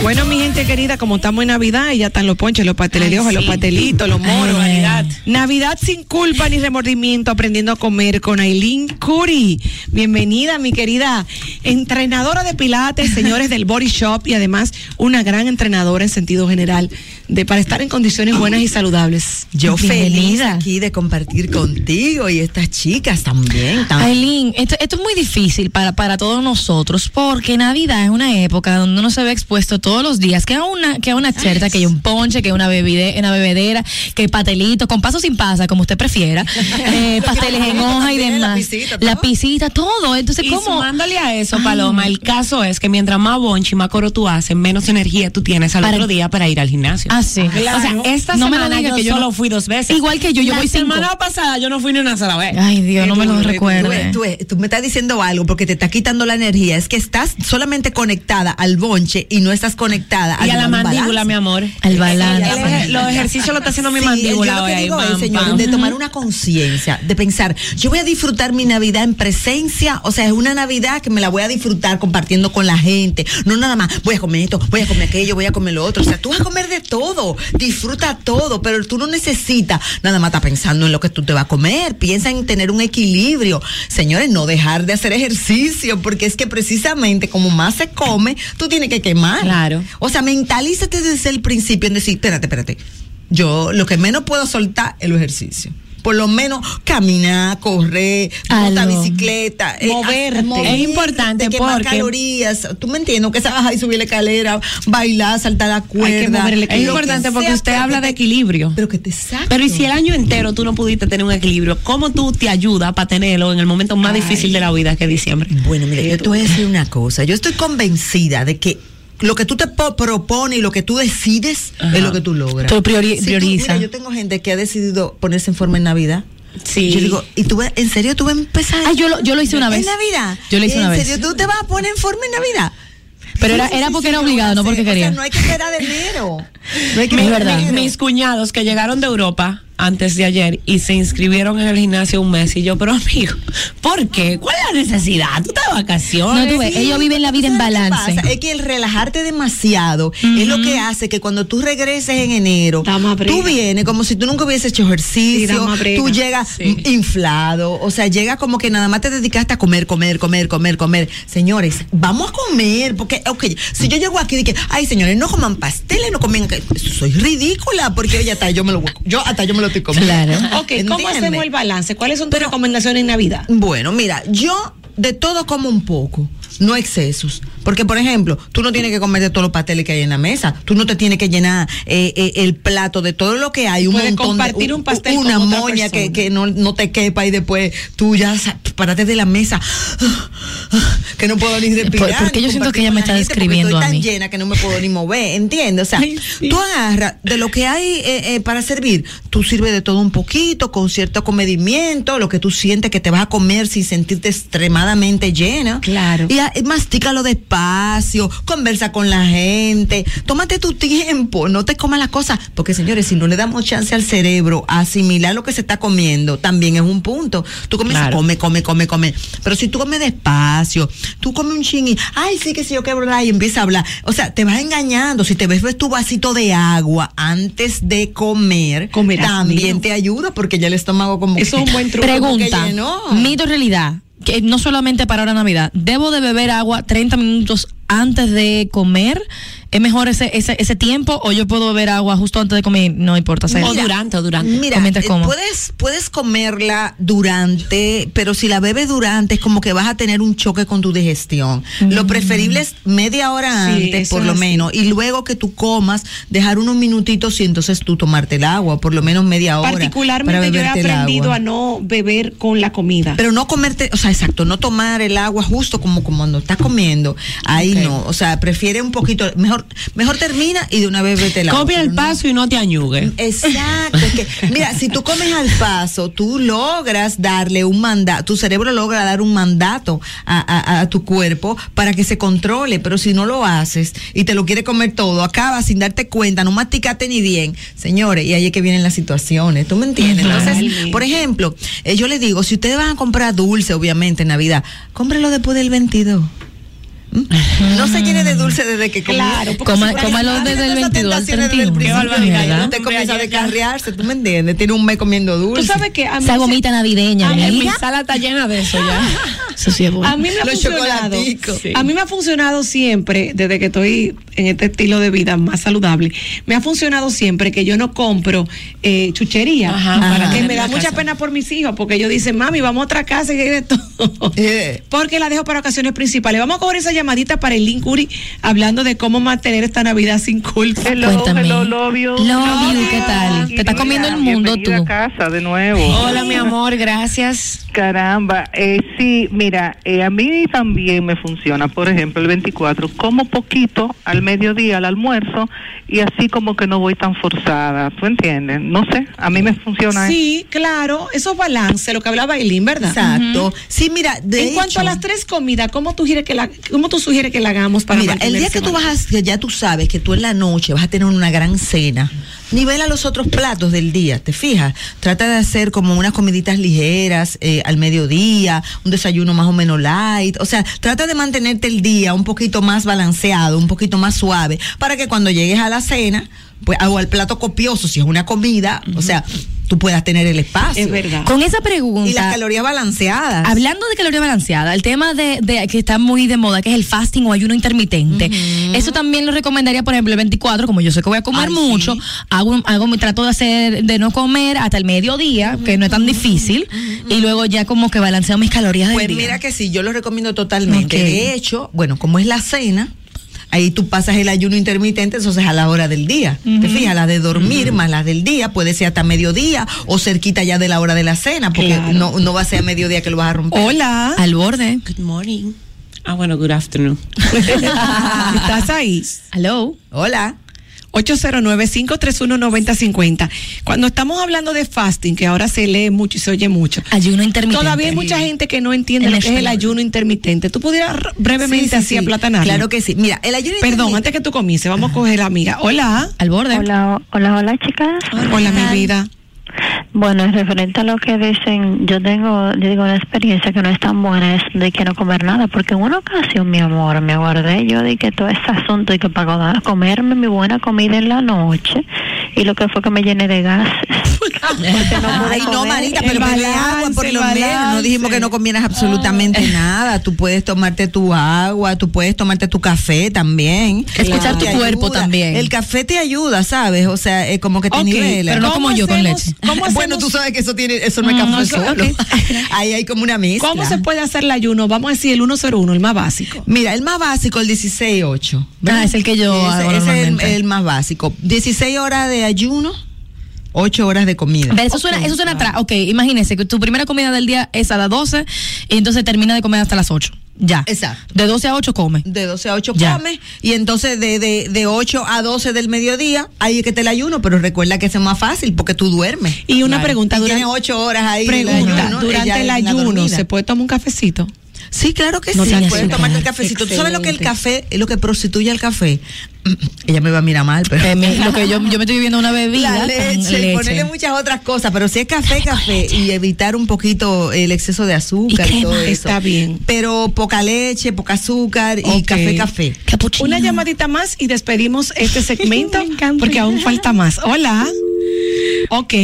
Speaker 2: Bueno, mi gente querida, como estamos en Navidad, y ya están los ponches, los pasteleros,
Speaker 4: Ay,
Speaker 2: los
Speaker 4: sí.
Speaker 2: pastelitos, los moros.
Speaker 3: Ay.
Speaker 4: Navidad.
Speaker 2: Navidad sin culpa ni remordimiento, aprendiendo a comer con Aileen Curi. Bienvenida, mi querida entrenadora de pilates, señores del Body Shop y además una gran entrenadora en sentido general de para estar en condiciones buenas y saludables.
Speaker 6: Yo feliz aquí de compartir contigo y estas chicas también. tam-
Speaker 3: Aileen, esto, esto es muy difícil para, para todos nosotros porque Navidad es una época donde uno se ve expuesto todos los días, que a una, que a una cherta, que hay un ponche, que una, bebide, una bebedera, que pastelito, con paso sin pasa, como usted prefiera, (laughs) eh, pasteles en hoja y demás,
Speaker 6: lapicita, todo.
Speaker 3: lapicita, todo. Entonces,
Speaker 4: Y
Speaker 3: ¿cómo?
Speaker 4: sumándole a eso, Paloma, el caso es que mientras más bonchi, más coro tú haces, menos energía tú tienes al
Speaker 3: Para-
Speaker 4: otro día para ir al gimnasio.
Speaker 3: Ah, sí.
Speaker 4: O sea, esta
Speaker 3: No me
Speaker 4: semana
Speaker 3: diga
Speaker 4: yo
Speaker 3: que yo
Speaker 4: solo
Speaker 3: no-
Speaker 4: fui dos veces.
Speaker 3: Igual que yo, yo
Speaker 4: La
Speaker 3: voy cinco.
Speaker 4: semana pasada yo no fui ni una sola vez.
Speaker 3: Ay, Dios, no me lo
Speaker 6: Tú,
Speaker 3: recuerde.
Speaker 6: tú, tú me estás diciendo algo porque te está quitando la energía. Es que estás solamente conectada al bonche y no estás conectada
Speaker 4: y a la
Speaker 6: al
Speaker 4: mandíbula,
Speaker 6: balance.
Speaker 4: mi amor.
Speaker 3: Al balance.
Speaker 4: El los ejercicios lo está haciendo mi
Speaker 6: Sí,
Speaker 4: mandíbula
Speaker 6: yo lo que digo es, señor, de tomar una conciencia, de pensar, yo voy a disfrutar mi Navidad en presencia, o sea, es una Navidad que me la voy a disfrutar compartiendo con la gente, no nada más, voy a comer esto, voy a comer aquello, voy a comer lo otro, o sea, tú vas a comer de todo, disfruta todo, pero tú no necesitas nada más estar pensando en lo que tú te vas a comer, piensa en tener un equilibrio, señores, no dejar de hacer ejercicio, porque es que precisamente como más se come, tú tienes que quemar.
Speaker 4: Claro.
Speaker 6: O sea, mentalízate desde el principio en decir, espérate, espérate. Yo lo que menos puedo soltar es el ejercicio. Por lo menos caminar, correr, montar bicicleta, eh,
Speaker 2: Moverte.
Speaker 6: hacer- moverte,
Speaker 4: Es importante
Speaker 6: quemar
Speaker 4: porque-
Speaker 6: calorías. Tú me entiendes, que se baja y subir la escalera, bailar, saltar la cuerda.
Speaker 4: Es importante porque
Speaker 6: sea,
Speaker 4: usted habla de equilibrio.
Speaker 6: Pero que te saque.
Speaker 4: Pero y si el año entero tú no pudiste tener un equilibrio, ¿cómo tú te ayudas para tenerlo en el momento más difícil de la vida que es diciembre?
Speaker 6: Bueno, mire, yo te voy a decir una cosa. Yo estoy convencida de que lo que tú te po- propones y lo que tú decides es lo que tú logras.
Speaker 3: Tú priori-
Speaker 6: Si
Speaker 3: prioriza.
Speaker 6: mira, yo tengo gente que ha decidido ponerse en forma en Navidad.
Speaker 4: Sí.
Speaker 6: Yo digo, ¿y tú vas- en serio tú vas a empezar?
Speaker 3: Ah, yo lo- yo lo hice una
Speaker 6: ¿En
Speaker 3: vez.
Speaker 6: Navidad?
Speaker 3: Yo lo hice una
Speaker 6: ¿En
Speaker 3: vez.
Speaker 6: serio tú te vas a poner en forma en Navidad?
Speaker 3: Pero era- era porque era obligado, no porque
Speaker 6: o sea,
Speaker 3: quería.
Speaker 6: no hay que esperar de enero. No hay que
Speaker 4: Mi-
Speaker 3: Es
Speaker 6: esperar
Speaker 3: verdad.
Speaker 4: Mis cuñados que llegaron de Europa antes de ayer y se inscribieron en el gimnasio un mes y yo, pero amigo, ¿por qué? ¿Cuál es la necesidad? Tú estás de vacaciones.
Speaker 3: No, tú ves, ellos viven la vida en
Speaker 6: ¿Sabes qué
Speaker 3: balance.
Speaker 6: pasa? Es que el relajarte demasiado es lo que hace que cuando tú regreses en enero, tú vienes como si tú nunca hubieses hecho ejercicio, tú llegas
Speaker 4: Sí.
Speaker 6: inflado, o sea, llega como que nada más te dedicaste a comer, comer, comer, comer, comer. Señores, vamos a comer, porque, ok, si yo llego aquí y dije, ay, señores, no coman pasteles, no comen, soy ridícula, porque oye, hasta yo me lo, yo hasta yo me lo
Speaker 3: Claro. (laughs)
Speaker 2: Ok, ¿cómo hacemos el balance? ¿Cuáles son tus recomendaciones en Navidad?
Speaker 6: Bueno, mira, yo de todo como un poco, no excesos. Porque, por ejemplo, tú no tienes que comer de todos los pasteles que hay en la mesa. Tú no te tienes que llenar eh, eh, el plato de todo lo que hay. Un
Speaker 2: Puedes
Speaker 6: montón
Speaker 2: compartir
Speaker 6: de,
Speaker 2: un pastel
Speaker 6: Una
Speaker 2: con otra
Speaker 6: moña que,
Speaker 2: persona.
Speaker 6: que no, no te quepa y después tú ya párate de la mesa. Que no puedo ni respirar.
Speaker 3: ¿Por- por qué
Speaker 6: ni
Speaker 3: yo siento que ella me está
Speaker 6: porque
Speaker 3: describiendo
Speaker 6: estoy
Speaker 3: a
Speaker 6: tan
Speaker 3: mí?
Speaker 6: llena que no me puedo ni mover, ¿entiendes? O sea, (laughs) tú agarras de lo que hay eh, eh, para servir, tú sirves de todo un poquito, con cierto comedimiento, lo que tú sientes que te vas a comer sin sentirte extremadamente llena.
Speaker 2: Claro.
Speaker 6: Y, mastícalo despacio, conversa con la gente, tómate tu tiempo, no te comas las cosas, porque señores, si no le damos chance al cerebro a asimilar lo que se está comiendo, también es un punto. Tú
Speaker 2: Claro.
Speaker 6: come, come, come, come, pero si tú comes despacio, tú comes un ching y, ay, sí que sí, yo hablar y empieza a hablar, o sea, te vas engañando, si te bebes tu vasito de agua antes de comer,
Speaker 2: Comerás
Speaker 6: también te ayuda porque ya el estómago como
Speaker 2: Eso
Speaker 6: que-
Speaker 2: es un buen (laughs) truco.
Speaker 3: Pregunta, mito realidad, que no solamente para ahora Navidad, ¿debo de beber agua 30 minutos antes de comer? ¿Es mejor ese, ese, ese tiempo o yo puedo beber agua justo antes de comer? No importa. o sea,
Speaker 4: O durante, o durante.
Speaker 6: Mira,
Speaker 3: Mientras
Speaker 6: eh,
Speaker 3: como.
Speaker 6: puedes, puedes comerla durante, pero si la bebes durante es como que vas a tener un choque con tu digestión. Lo preferible es media hora
Speaker 2: Sí,
Speaker 6: antes, por lo
Speaker 2: así.
Speaker 6: menos, y luego que tú comas, dejar unos minutitos y entonces tú tomarte el agua, por lo menos media hora. para
Speaker 2: Particularmente yo he aprendido a no beber con la comida.
Speaker 6: Pero no comerte, o sea, exacto, no tomar el agua justo como, como cuando estás comiendo. Ahí. No, o sea, prefiere un poquito, mejor, mejor termina y de una vez vete agua.
Speaker 4: Copia el
Speaker 6: no-
Speaker 4: paso y no te añugue.
Speaker 6: Exacto, es que, mira, si tú comes al paso, tú logras darle un mandato, tu cerebro logra dar un mandato a, a- a tu cuerpo para que se controle, pero si no lo haces y te lo quiere comer todo, acabas sin darte cuenta, no masticaste ni bien, señores, y ahí es que vienen las situaciones, ¿tú me entiendes? Entonces, por ejemplo, eh, yo les digo, si ustedes van a comprar dulce, obviamente, en Navidad, cómprelo después del 22. No se llene de dulce desde que.
Speaker 2: Claro, porque
Speaker 3: Coma- cómalo desde el
Speaker 6: Esas
Speaker 3: 22 al
Speaker 6: tentaciones desde el
Speaker 3: 31.
Speaker 6: principio,
Speaker 4: Qué barbaridad,
Speaker 6: Usted comienza a descarriarse, ¿tú me entiendes? Tiene un mes comiendo dulce.
Speaker 2: Tú sabes que a mí
Speaker 3: Esa
Speaker 2: se-
Speaker 3: gomita navideña,
Speaker 2: A mí-
Speaker 4: Mi sala está llena de eso ya. (laughs)
Speaker 3: Eso sí es bueno.
Speaker 2: A mí me ha
Speaker 6: Los
Speaker 2: funcionado.
Speaker 4: Sí.
Speaker 2: A mí me ha funcionado siempre, desde que estoy en este estilo de vida más saludable, me ha funcionado siempre que yo no compro eh, chuchería.
Speaker 4: Ajá,
Speaker 6: para
Speaker 2: que me da mucha
Speaker 4: casa.
Speaker 2: pena por mis hijos, porque ellos dicen, mami, vamos a otra casa y hay de todo. (laughs)
Speaker 6: Eh.
Speaker 2: Porque la dejo para ocasiones principales. Vamos a coger esa llamadita para el link Uri, hablando de cómo mantener esta Navidad sin culpa.
Speaker 3: Cuéntame.
Speaker 7: hello, love you.
Speaker 3: Love you, ¿qué tal?
Speaker 7: Y
Speaker 3: Te estás comiendo el mundo tú.
Speaker 7: a casa de nuevo.
Speaker 4: Hola, mi amor, gracias.
Speaker 7: Caramba, eh, sí, mira, eh, a mí también me funciona, por ejemplo, el 24, como poquito al mediodía, al almuerzo, y así como que no voy tan forzada, ¿tú entiendes? No sé, a mí me funciona. eso.
Speaker 2: Sí, claro, eso es balance, lo que hablaba Eileen, ¿verdad?
Speaker 6: Exacto. Sí, mira, de
Speaker 2: en cuanto a las tres comidas, ¿cómo tú, sugieres que la, ¿cómo tú sugieres que la hagamos para
Speaker 6: Mira, el día que tú vas a, ya tú sabes que tú en la noche vas a tener una gran cena, nivela los otros platos del día, ¿te fijas? Trata de hacer como unas comiditas ligeras eh, al mediodía, un desayuno más o menos light, o sea, trata de mantenerte el día un poquito más balanceado, un poquito más suave, para que cuando llegues a la cena, pues, o al plato copioso, si es una comida, o sea, tú puedas tener el espacio.
Speaker 2: Es verdad.
Speaker 3: Con esa pregunta.
Speaker 6: Y las calorías balanceadas.
Speaker 3: Hablando de caloría balanceada, el tema de, de- que está muy de moda, que es el fasting o ayuno intermitente, eso también lo recomendaría, por ejemplo, el 24, como yo sé que voy a comer
Speaker 6: Ay,
Speaker 3: mucho,
Speaker 6: sí.
Speaker 3: hago, hago, me trato de hacer, de no comer hasta el mediodía, que no es tan difícil, y luego ya como que balanceo mis calorías del
Speaker 6: Pues
Speaker 3: día.
Speaker 6: mira que sí, yo lo recomiendo totalmente.
Speaker 3: Ok.
Speaker 6: De hecho, bueno, como es la cena, ahí tú pasas el ayuno intermitente, entonces a la hora del día. Te fijas, la de dormir más la del día, puede ser hasta mediodía o cerquita ya de la hora de la cena, porque
Speaker 2: Claro.
Speaker 6: no, no va a ser a mediodía que lo vas a romper.
Speaker 2: Hola.
Speaker 3: Al borde.
Speaker 4: Good morning. Ah, bueno, good afternoon. (laughs) (laughs)
Speaker 2: ¿Estás ahí?
Speaker 3: Hello.
Speaker 6: Hola.
Speaker 2: 809-531-9050. Cuando estamos hablando de fasting, que ahora se lee mucho y se oye mucho,
Speaker 3: Ayuno intermitente.
Speaker 2: todavía hay mucha gente que no entiende
Speaker 3: En
Speaker 2: lo que es el ayuno intermitente. ¿Tú pudieras brevemente
Speaker 6: Sí, sí,
Speaker 2: así
Speaker 6: sí.
Speaker 2: aplatanarlo?
Speaker 6: Claro que sí. Mira, el ayuno
Speaker 2: Perdón,
Speaker 6: intermitente-
Speaker 2: antes que tú comiences, vamos a coger la amiga. Hola.
Speaker 3: Al borde.
Speaker 8: Hola, hola, hola chicas.
Speaker 2: Hola, mi vida.
Speaker 8: Bueno, en referente a lo que dicen, yo tengo, yo digo una experiencia que no es tan buena, es de que no comer nada, porque en una ocasión, mi amor, me aguardé yo de que todo ese asunto y que para comerme mi buena comida en la noche, y lo que fue que me llené de gases. (laughs) No
Speaker 6: Ay, no,
Speaker 2: El
Speaker 6: pero bebe agua por lo menos. No dijimos que no comieras absolutamente nada. Tú puedes tomarte tu agua, tú puedes tomarte tu café también.
Speaker 3: Escuchar
Speaker 6: Te
Speaker 3: tu cuerpo
Speaker 6: ayuda.
Speaker 3: también.
Speaker 6: El café te ayuda, ¿sabes? O sea, es como que te
Speaker 2: Ok,
Speaker 6: nivela.
Speaker 3: pero no
Speaker 2: ¿Cómo
Speaker 3: como yo con leche.
Speaker 2: ¿Cómo
Speaker 6: bueno, tú sabes que eso tiene, eso no es
Speaker 2: Mm,
Speaker 6: café
Speaker 2: no,
Speaker 6: solo. (laughs) Ahí hay como una mezcla.
Speaker 2: ¿Cómo se puede hacer el ayuno? Vamos a decir el 101, el más básico.
Speaker 6: Mira, el más básico, el 16-8.
Speaker 3: Ah, es el que yo
Speaker 6: Ese,
Speaker 3: hago
Speaker 6: ese es el más básico. 16 horas de ayuno, 8 horas de comida.
Speaker 3: Pero eso suena, eso suena atrás. Ok, imagínese que tu primera comida del día es a las 12 y entonces termina de comer hasta las 8. Ya.
Speaker 6: Exacto.
Speaker 3: De 12 a 8 come.
Speaker 6: De 12 a 8
Speaker 3: Ya.
Speaker 6: come y entonces de, de, de 8 a 12 del mediodía ahí es que te el ayuno, pero recuerda que es más fácil porque tú duermes.
Speaker 2: Y una pregunta,
Speaker 6: Y
Speaker 2: durante,
Speaker 6: tienes 8 horas ahí.
Speaker 2: pregunta,
Speaker 6: ayuno,
Speaker 2: durante el ayuno. ¿se puede tomar un cafecito?
Speaker 6: Sí, claro que
Speaker 2: No
Speaker 6: sí.
Speaker 2: azúcar.
Speaker 6: tomarte el cafecito. ¿Tú sabes lo que el café, lo que prostituye el café? Ella me va a mirar mal, pero.
Speaker 3: Eh, (laughs) lo que yo, yo me estoy viviendo una bebida
Speaker 6: La
Speaker 3: con
Speaker 6: leche,
Speaker 3: leche.
Speaker 6: ponerle muchas otras cosas, pero si es café, café y evitar un poquito el exceso de azúcar y,
Speaker 2: Y
Speaker 6: todo eso.
Speaker 2: está bien.
Speaker 6: Pero poca leche, poca azúcar y café, café.
Speaker 3: Capuchino.
Speaker 2: Una llamadita más y despedimos este segmento (laughs) porque aún falta más. Hola. Ok,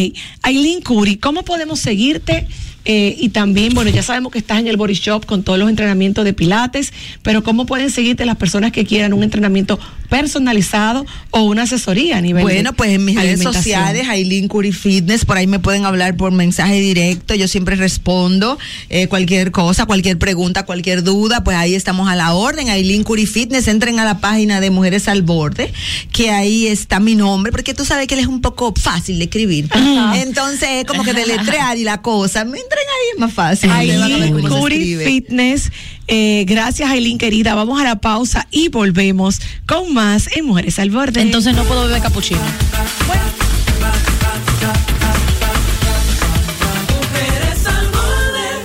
Speaker 2: Aileen Curi, ¿cómo podemos seguirte? Eh, y también, bueno, ya sabemos que estás en el Body Shop con todos los entrenamientos de Pilates, pero ¿cómo pueden seguirte las personas que quieran un entrenamiento personalizado o una asesoría a nivel
Speaker 6: Bueno,
Speaker 2: de
Speaker 6: pues en mis redes sociales, Aileen Curi Fitness, por ahí me pueden hablar por mensaje directo, yo siempre respondo eh, cualquier cosa, cualquier pregunta, cualquier duda, pues ahí estamos a la orden, Aileen Curi Fitness, entren a la página de Mujeres al Borde, que ahí está mi nombre, porque tú sabes que él es un poco fácil de escribir, entonces es como que deletrear y la cosa, me entren ahí es más fácil.
Speaker 2: Aileen
Speaker 6: cómo se
Speaker 2: Curi
Speaker 6: escribe.
Speaker 2: Fitness. Eh, gracias, Aileen, querida. Vamos a la pausa y volvemos con más en Mujeres al Borde.
Speaker 3: Entonces no puedo beber capuchino.
Speaker 1: Mujeres al borde.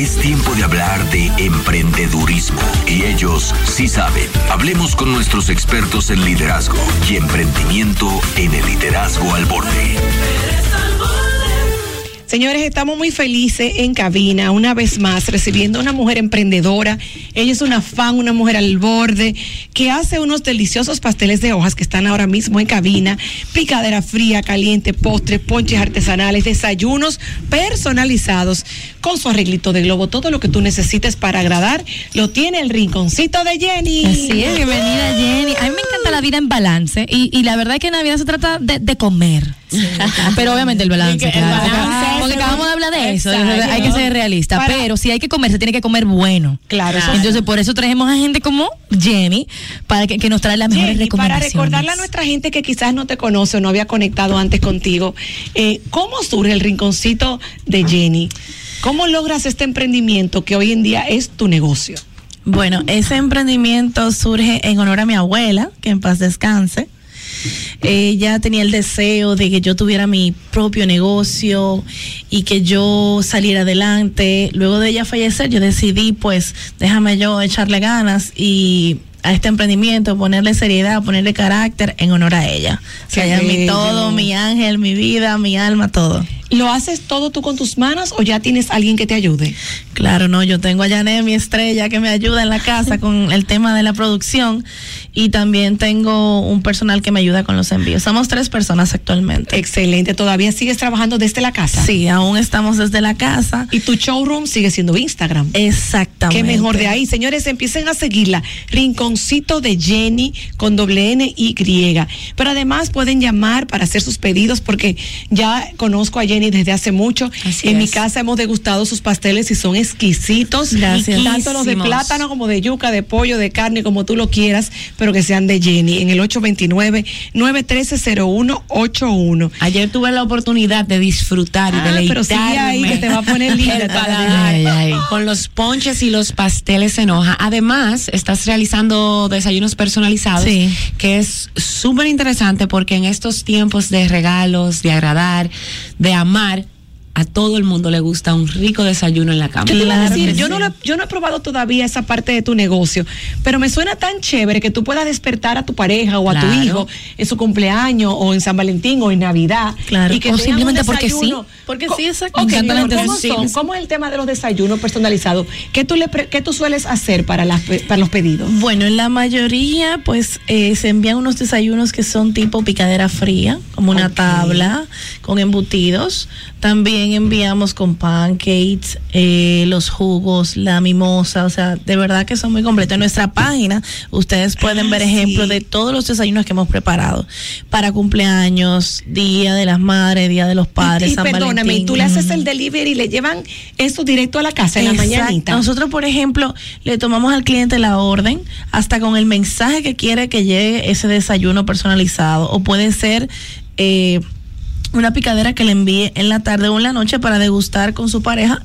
Speaker 9: Es tiempo de hablar de emprendedurismo. Y ellos sí saben. Hablemos con nuestros expertos en liderazgo y emprendimiento en el liderazgo al borde.
Speaker 2: Señores, estamos muy felices en cabina, una vez más, recibiendo a una mujer emprendedora. Ella es una fan, una mujer al borde, que hace unos deliciosos pasteles de hojas que están ahora mismo en cabina, picadera fría, caliente, postres, ponches artesanales, desayunos personalizados, con su arreglito de globo, todo lo que tú necesites para agradar, lo tiene el rinconcito de Jenny.
Speaker 3: Así es, bienvenida Jenny. A mí me encanta la vida en balance y, y la verdad es que Navidad se trata de, de comer. Pero obviamente el balance,
Speaker 4: el balance
Speaker 3: porque acabamos de hablar de eso,
Speaker 4: Exacto.
Speaker 3: hay que ser realista.
Speaker 2: Para-
Speaker 3: pero si hay que comer, se tiene que comer bueno.
Speaker 2: Claro, eso
Speaker 3: Entonces por eso traemos a gente como Jenny para que, que nos trae las mejores
Speaker 2: Jenny, para
Speaker 3: recomendaciones.
Speaker 2: recordarle a nuestra gente que quizás no te conoce o no había conectado antes contigo, eh, ¿cómo surge el rinconcito de Jenny? ¿Cómo logras este emprendimiento que hoy en día es tu negocio?
Speaker 10: Bueno, ese emprendimiento surge en honor a mi abuela, que en paz descanse. Ella tenía el deseo de que yo tuviera mi propio negocio y que yo saliera adelante. Luego de ella fallecer, yo decidí, pues, déjame yo echarle ganas y a este emprendimiento, ponerle seriedad, ponerle carácter en honor a ella. O sea, ella es mi todo, mi ángel, mi vida, mi alma, todo.
Speaker 2: ¿Lo haces todo tú con tus manos o ya tienes alguien que te ayude?
Speaker 10: Claro, no, yo tengo a Janet, mi estrella, que me ayuda en la casa con el tema de la producción y también tengo un personal que me ayuda con los envíos. Somos tres personas actualmente.
Speaker 2: Excelente. ¿Todavía sigues trabajando desde la casa?
Speaker 10: Sí, aún estamos desde la casa.
Speaker 2: Y tu showroom sigue siendo Instagram.
Speaker 10: Exactamente.
Speaker 2: Qué mejor de ahí. Señores, empiecen a seguirla. Rinconcito de Jenny con doble N y griega. Pero además pueden llamar para hacer sus pedidos porque ya conozco a Jenny desde hace mucho.
Speaker 4: Así
Speaker 2: en mi casa hemos degustado sus pasteles y son exquisitos.
Speaker 10: Gracias.
Speaker 2: Tanto los de plátano como de yuca, de pollo, de carne, como tú lo quieras, pero que sean de Jenny. En el 829-913-0181.
Speaker 4: Ayer tuve la oportunidad de disfrutar y
Speaker 2: Ah,
Speaker 4: deleitarme.
Speaker 2: pero sigue ahí, que te va a poner linda, (laughs)
Speaker 3: Ay, ay.
Speaker 4: con los ponches y los pasteles en hoja. Además, estás realizando desayunos personalizados,
Speaker 10: Sí.
Speaker 4: que es súper interesante porque en estos tiempos de regalos, de agradar, de amar, a todo el mundo le gusta un rico desayuno en la cama.
Speaker 2: ¿Qué te iba a decir? Yo, no lo- yo no he probado todavía esa parte de tu negocio, pero me suena tan chévere que tú puedas despertar a tu pareja o a tu hijo en su cumpleaños o en San Valentín o en Navidad.
Speaker 10: Claro.
Speaker 2: Y que
Speaker 3: O simplemente porque sí.
Speaker 10: Porque sí, exacto.
Speaker 2: Ok,
Speaker 10: Me encanta la
Speaker 2: pero ¿cómo, son? ¿Cómo es el tema de los desayunos personalizados? ¿Qué tú, le pre- qué tú sueles hacer para, las, pe- para los pedidos?
Speaker 10: Bueno, en la mayoría, pues eh, se envían unos desayunos que son tipo picadera fría, como una tabla con embutidos. También enviamos con pancakes, eh, los jugos, la mimosa, o sea, de verdad que son muy completos. En nuestra página ustedes pueden
Speaker 2: Ah,
Speaker 10: ver ejemplos
Speaker 2: sí.
Speaker 10: de todos los desayunos que hemos preparado para cumpleaños, Día de las Madres, Día de los Padres,
Speaker 2: y, y
Speaker 10: San
Speaker 2: perdóname, y
Speaker 10: Valentín.
Speaker 2: tú le haces el delivery y le llevan eso directo a la casa en la mañanita.
Speaker 10: Nosotros, por ejemplo, le tomamos al cliente la orden hasta con el mensaje que quiere que llegue ese desayuno personalizado. O puede ser eh, una picadera que le envíe en la tarde o en la noche para degustar con su pareja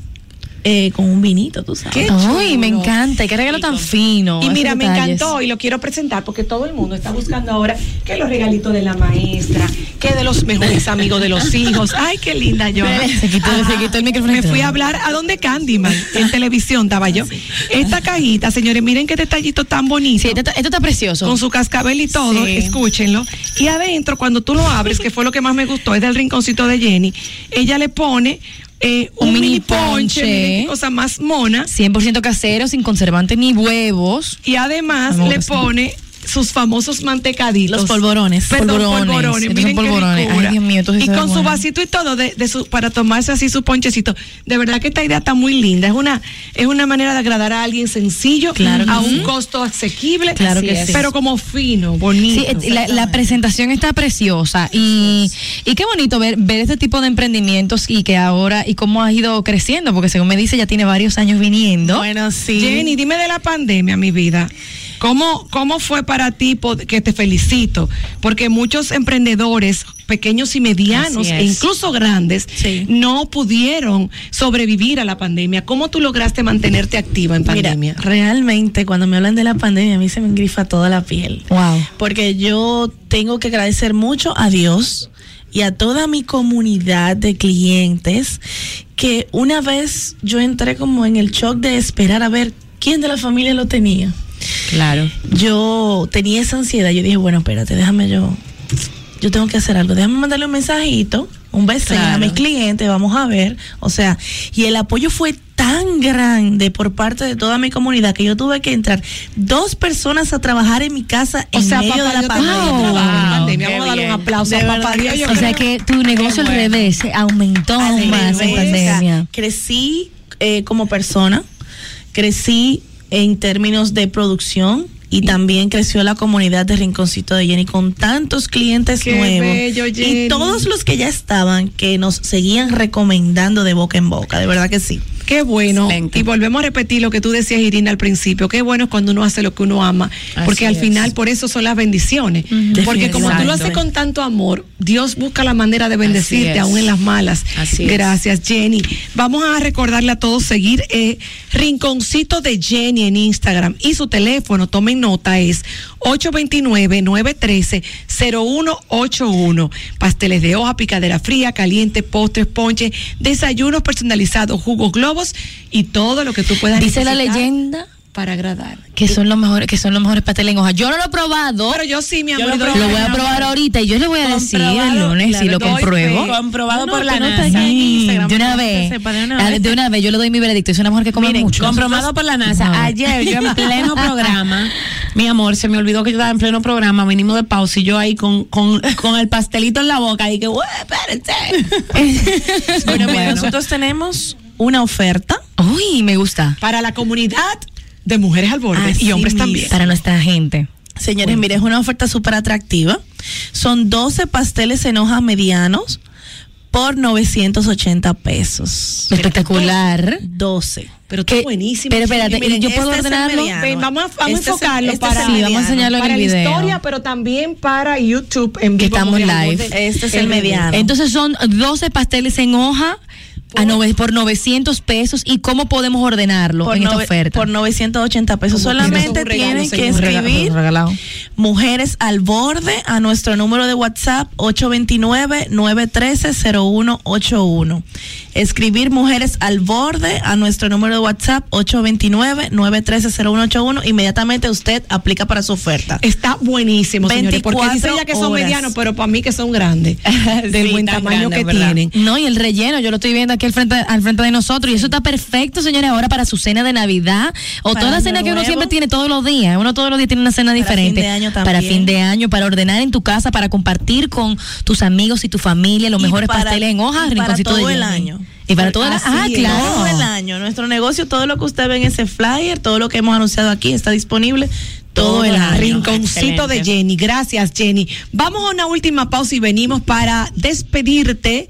Speaker 10: eh, con un vinito, tú sabes.
Speaker 2: Qué
Speaker 3: Ay, me encanta. Qué regalo tan fino.
Speaker 2: Y mira, me encantó y lo quiero presentar porque todo el mundo está buscando ahora que los regalitos de la maestra, que los mejores amigos de los hijos. Ay, qué linda yo.
Speaker 3: Se quitó, se quitó el micrófono.
Speaker 2: Me fui a hablar a donde Candyman, en televisión estaba yo. Esta cajita, señores, miren qué detallito tan bonito.
Speaker 3: Sí, esto, está- esto está precioso.
Speaker 2: Con su cascabel y todo,
Speaker 10: Sí.
Speaker 2: escúchenlo. Y adentro, cuando tú lo abres, que fue lo que más me gustó, es del rinconcito de Jenny, ella le pone eh, un,
Speaker 3: Un
Speaker 2: mini
Speaker 3: mini
Speaker 2: ponche, cosa más mona.
Speaker 3: 100% casero, sin conservantes ni huevos.
Speaker 2: Y además le
Speaker 3: pues,
Speaker 2: pone sus famosos mantecaditos.
Speaker 10: Los polvorones.
Speaker 2: Perdón,
Speaker 3: Polvorones.
Speaker 2: polvorones. Miren qué
Speaker 3: polvorones. Ay, Dios mío,
Speaker 2: y con su vasito y todo de, de su, para tomarse así su ponchecito. De verdad que esta idea está muy linda. Es una, es una manera de agradar a alguien sencillo,
Speaker 10: Claro
Speaker 2: a un
Speaker 10: sí.
Speaker 2: costo asequible,
Speaker 10: Claro que sí.
Speaker 2: pero como fino, bonito.
Speaker 3: Sí, eh, la, la presentación está preciosa y, y qué bonito ver, ver este tipo de emprendimientos y que ahora y cómo ha ido creciendo, porque según me dice ya tiene varios años viniendo.
Speaker 10: Bueno, sí.
Speaker 2: Jenny, dime de la pandemia, mi vida. ¿Cómo, ¿Cómo fue para ti, que te felicito? Porque muchos emprendedores, pequeños y medianos, e incluso grandes,
Speaker 10: Sí.
Speaker 2: no pudieron sobrevivir a la pandemia. ¿Cómo tú lograste mantenerte activa en pandemia?
Speaker 10: Mira, realmente cuando me hablan de la pandemia a mí se me engrifa toda la piel.
Speaker 3: Wow.
Speaker 10: Porque yo tengo que agradecer mucho a Dios y a toda mi comunidad de clientes que una vez yo entré como en el shock de esperar a ver quién de la familia lo tenía.
Speaker 3: Claro.
Speaker 10: Yo tenía esa ansiedad, yo dije, bueno, espérate, déjame yo, yo tengo que hacer algo, déjame mandarle un mensajito, un beso a mis clientes, vamos a ver, o sea, y el apoyo fue tan grande por parte de toda mi comunidad que yo tuve que entrar dos personas a trabajar en mi casa
Speaker 2: O
Speaker 10: en
Speaker 2: sea,
Speaker 10: medio
Speaker 2: papá,
Speaker 10: de la pandemia.
Speaker 3: Wow,
Speaker 2: pandemia. Vamos a darle un aplauso a papá Dios.
Speaker 3: O sea que tu negocio al revés aumentó
Speaker 10: Al
Speaker 3: aún más en pandemia.
Speaker 10: Crecí eh, como persona, crecí en términos de producción y también creció la comunidad de Rinconcito de Jenny con tantos clientes
Speaker 2: Qué
Speaker 10: nuevos
Speaker 2: bello,
Speaker 10: y todos los que ya estaban que nos seguían recomendando de boca en boca, de verdad que sí.
Speaker 2: Qué bueno.
Speaker 4: Excelente.
Speaker 2: Y volvemos a repetir lo que tú decías, Irina, al principio. Qué bueno es cuando uno hace lo que uno ama.
Speaker 4: Así
Speaker 2: porque al
Speaker 4: es.
Speaker 2: final, por eso son las bendiciones. Porque como tú lo haces con tanto amor, Dios busca la manera de bendecirte, aún en las malas.
Speaker 4: Así es.
Speaker 2: Gracias, Jenny. Vamos a recordarle a todos seguir eh, Rinconcito de Jenny en Instagram. Y su teléfono, tomen nota, es 829-913-0181. Pasteles de hoja, picadera fría, caliente, postres, ponche, desayunos personalizados, jugos globos y todo lo que tú puedas
Speaker 3: Dice la leyenda
Speaker 2: para agradar.
Speaker 3: que son los mejores, que son los mejores pasteles en hoja. Yo no lo he probado.
Speaker 2: Pero yo sí, mi amor.
Speaker 10: lo
Speaker 3: voy a probar ahorita y yo le voy a decir el lunes si lo compruebo.
Speaker 10: Comprobado
Speaker 4: No,
Speaker 10: por la
Speaker 4: no
Speaker 10: NASA.
Speaker 3: de una
Speaker 4: para que
Speaker 3: vez.
Speaker 4: sepa, de una
Speaker 3: Ah,
Speaker 4: vez.
Speaker 3: De una vez, yo le doy mi veredicto. Es una mujer que come
Speaker 10: Miren,
Speaker 3: mucho.
Speaker 4: Comprobado por la NASA. Ayer yo en pleno programa, mi amor, se me olvidó que yo estaba en pleno programa, vinimos de pausa y yo ahí con, con, con el pastelito en la boca y que, "Ué, espérense. (laughs)
Speaker 10: Bueno, mira,
Speaker 4: Bueno.
Speaker 10: nosotros tenemos una oferta.
Speaker 3: Uy, me gusta.
Speaker 2: Para la comunidad de mujeres al borde
Speaker 10: Así
Speaker 2: y hombres
Speaker 10: mismo.
Speaker 2: también.
Speaker 3: Para nuestra gente.
Speaker 10: Señores, mire, es una oferta súper atractiva. Son 12 pasteles en hoja medianos por 980 pesos.
Speaker 3: Espectacular.
Speaker 10: 12.
Speaker 2: Pero está
Speaker 3: ¿Qué?
Speaker 2: buenísimo.
Speaker 3: Pero espérate,
Speaker 10: Miren,
Speaker 3: ¿yo puedo
Speaker 10: este es el
Speaker 3: ordenarlo?
Speaker 10: mediano.
Speaker 2: Ven, vamos a, vamos
Speaker 10: Este el-
Speaker 2: enfocarlo
Speaker 10: este es
Speaker 2: para,
Speaker 10: el Sí, vamos a
Speaker 2: mediano.
Speaker 3: enseñarlo en
Speaker 2: para
Speaker 3: el
Speaker 2: la
Speaker 3: video.
Speaker 2: historia, pero también para YouTube en
Speaker 3: Que
Speaker 2: vivo.
Speaker 3: estamos
Speaker 2: Mujeres al
Speaker 3: live.
Speaker 10: Este es el mediano.
Speaker 3: Entonces son 12 pasteles en hoja a nove- por 900 pesos. ¿Y cómo podemos ordenarlo en esta oferta?
Speaker 10: por 980 pesos.
Speaker 2: Como
Speaker 10: Solamente tienen que escribir
Speaker 3: Regalado.
Speaker 10: Mujeres al Borde a nuestro número de WhatsApp 829-913-0181. Escribir Mujeres al Borde a nuestro número de WhatsApp 829-913-0181. Inmediatamente usted aplica para su oferta.
Speaker 2: Está buenísimo, señores, porque dice
Speaker 10: 24
Speaker 2: ella que son
Speaker 10: horas.
Speaker 2: medianos, pero para mí que son grandes, (laughs) del
Speaker 4: Sí,
Speaker 2: buen tamaño
Speaker 4: grande,
Speaker 2: que
Speaker 4: ¿verdad?
Speaker 2: tienen.
Speaker 3: No, y el relleno, yo lo estoy viendo aquí al frente, al frente de nosotros. Y eso está perfecto, señores, ahora para su cena de Navidad. O
Speaker 10: Para
Speaker 3: toda cena que uno siempre tiene todos los días. Uno todos los días tiene una cena
Speaker 10: Para
Speaker 3: diferente.
Speaker 10: fin de año
Speaker 3: Para
Speaker 10: también.
Speaker 3: fin de año, para ordenar en tu casa, para compartir con tus amigos y tu familia los
Speaker 10: Y
Speaker 3: mejores
Speaker 10: para-
Speaker 3: pasteles en hoja,
Speaker 10: y para
Speaker 3: rinconcito
Speaker 10: todo
Speaker 3: de
Speaker 10: el año.
Speaker 3: Y para todo el Ah, claro.
Speaker 10: Todo el año. Nuestro negocio, todo lo que usted ve en ese flyer, todo lo que hemos anunciado aquí está disponible todo, el año.
Speaker 2: Rinconcito de. Jenny. Gracias, Jenny. Vamos a una última pausa y venimos para despedirte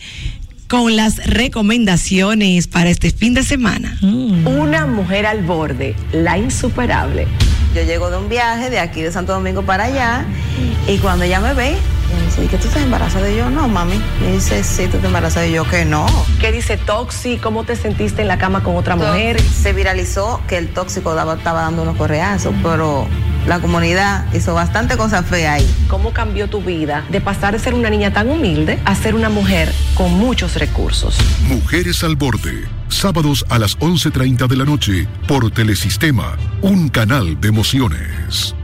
Speaker 2: con las recomendaciones para este fin de semana.
Speaker 11: Una mujer al borde, la insuperable. Yo llego de un viaje de aquí de Santo Domingo para allá y cuando ella me ve, ella me dice.
Speaker 12: Y que tú estás embarazada. Y yo, no, mami. Me dice, sí, tú te embarazada. Y yo, que no.
Speaker 11: ¿Qué dice Toxi? ¿Cómo te sentiste en la cama con otra mujer?
Speaker 12: Se viralizó que el tóxico daba- estaba dando unos correazos, pero la comunidad hizo bastante cosas feas ahí.
Speaker 11: ¿Cómo cambió tu vida de pasar de ser una niña tan humilde a ser una mujer con muchos recursos?
Speaker 13: Mujeres al borde. Sábados a las 11.30 de la noche por Telesistema, un canal de emociones.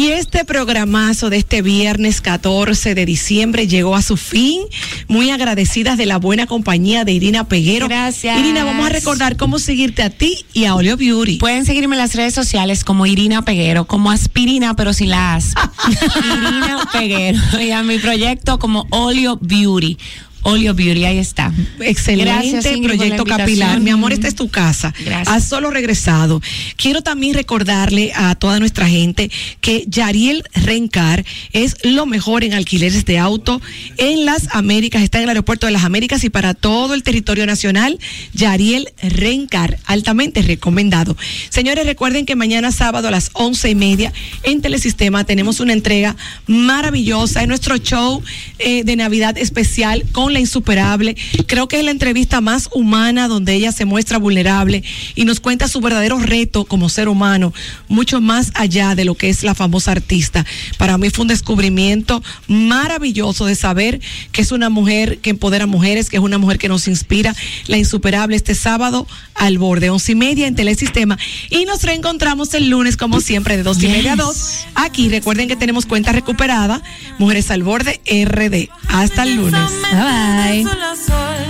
Speaker 2: Y este programazo de este viernes 14 de diciembre llegó a su fin. Muy agradecidas de la buena compañía de Irina Peguero.
Speaker 4: Gracias.
Speaker 2: Irina, vamos a recordar cómo seguirte a ti y a Olio Beauty.
Speaker 4: Pueden seguirme en las redes sociales como Irina Peguero, como aspirina, pero sin la as. (laughs) Irina Peguero. Y a mi proyecto como Olio Beauty. Olio Beauty, ahí está.
Speaker 2: Excelente
Speaker 4: Gracias, Ingrid,
Speaker 2: proyecto capilar. Mi amor, esta es tu casa.
Speaker 4: Gracias.
Speaker 2: Has solo regresado. Quiero también recordarle a toda nuestra gente que Yariel Rencar es lo mejor en alquileres de auto en las Américas. Está en el aeropuerto de las Américas y para todo el territorio nacional. Yariel Rencar, altamente recomendado. Señores, recuerden que mañana sábado a las once y media en Telesistema tenemos una entrega maravillosa en nuestro show eh, de Navidad especial con la insuperable. Creo que es la entrevista más humana donde ella se muestra vulnerable y nos cuenta su verdadero reto como ser humano, mucho más allá de lo que es la famosa artista. Para mí fue un descubrimiento maravilloso de saber que es una mujer que empodera mujeres, que es una mujer que nos inspira. La insuperable este sábado al borde, once y media en Telesistema. Y nos reencontramos el lunes, como siempre, de dos y media a dos. Aquí recuerden que tenemos cuenta recuperada, Mujeres al Borde RD. Hasta el lunes.
Speaker 3: Bye bye.
Speaker 1: Sol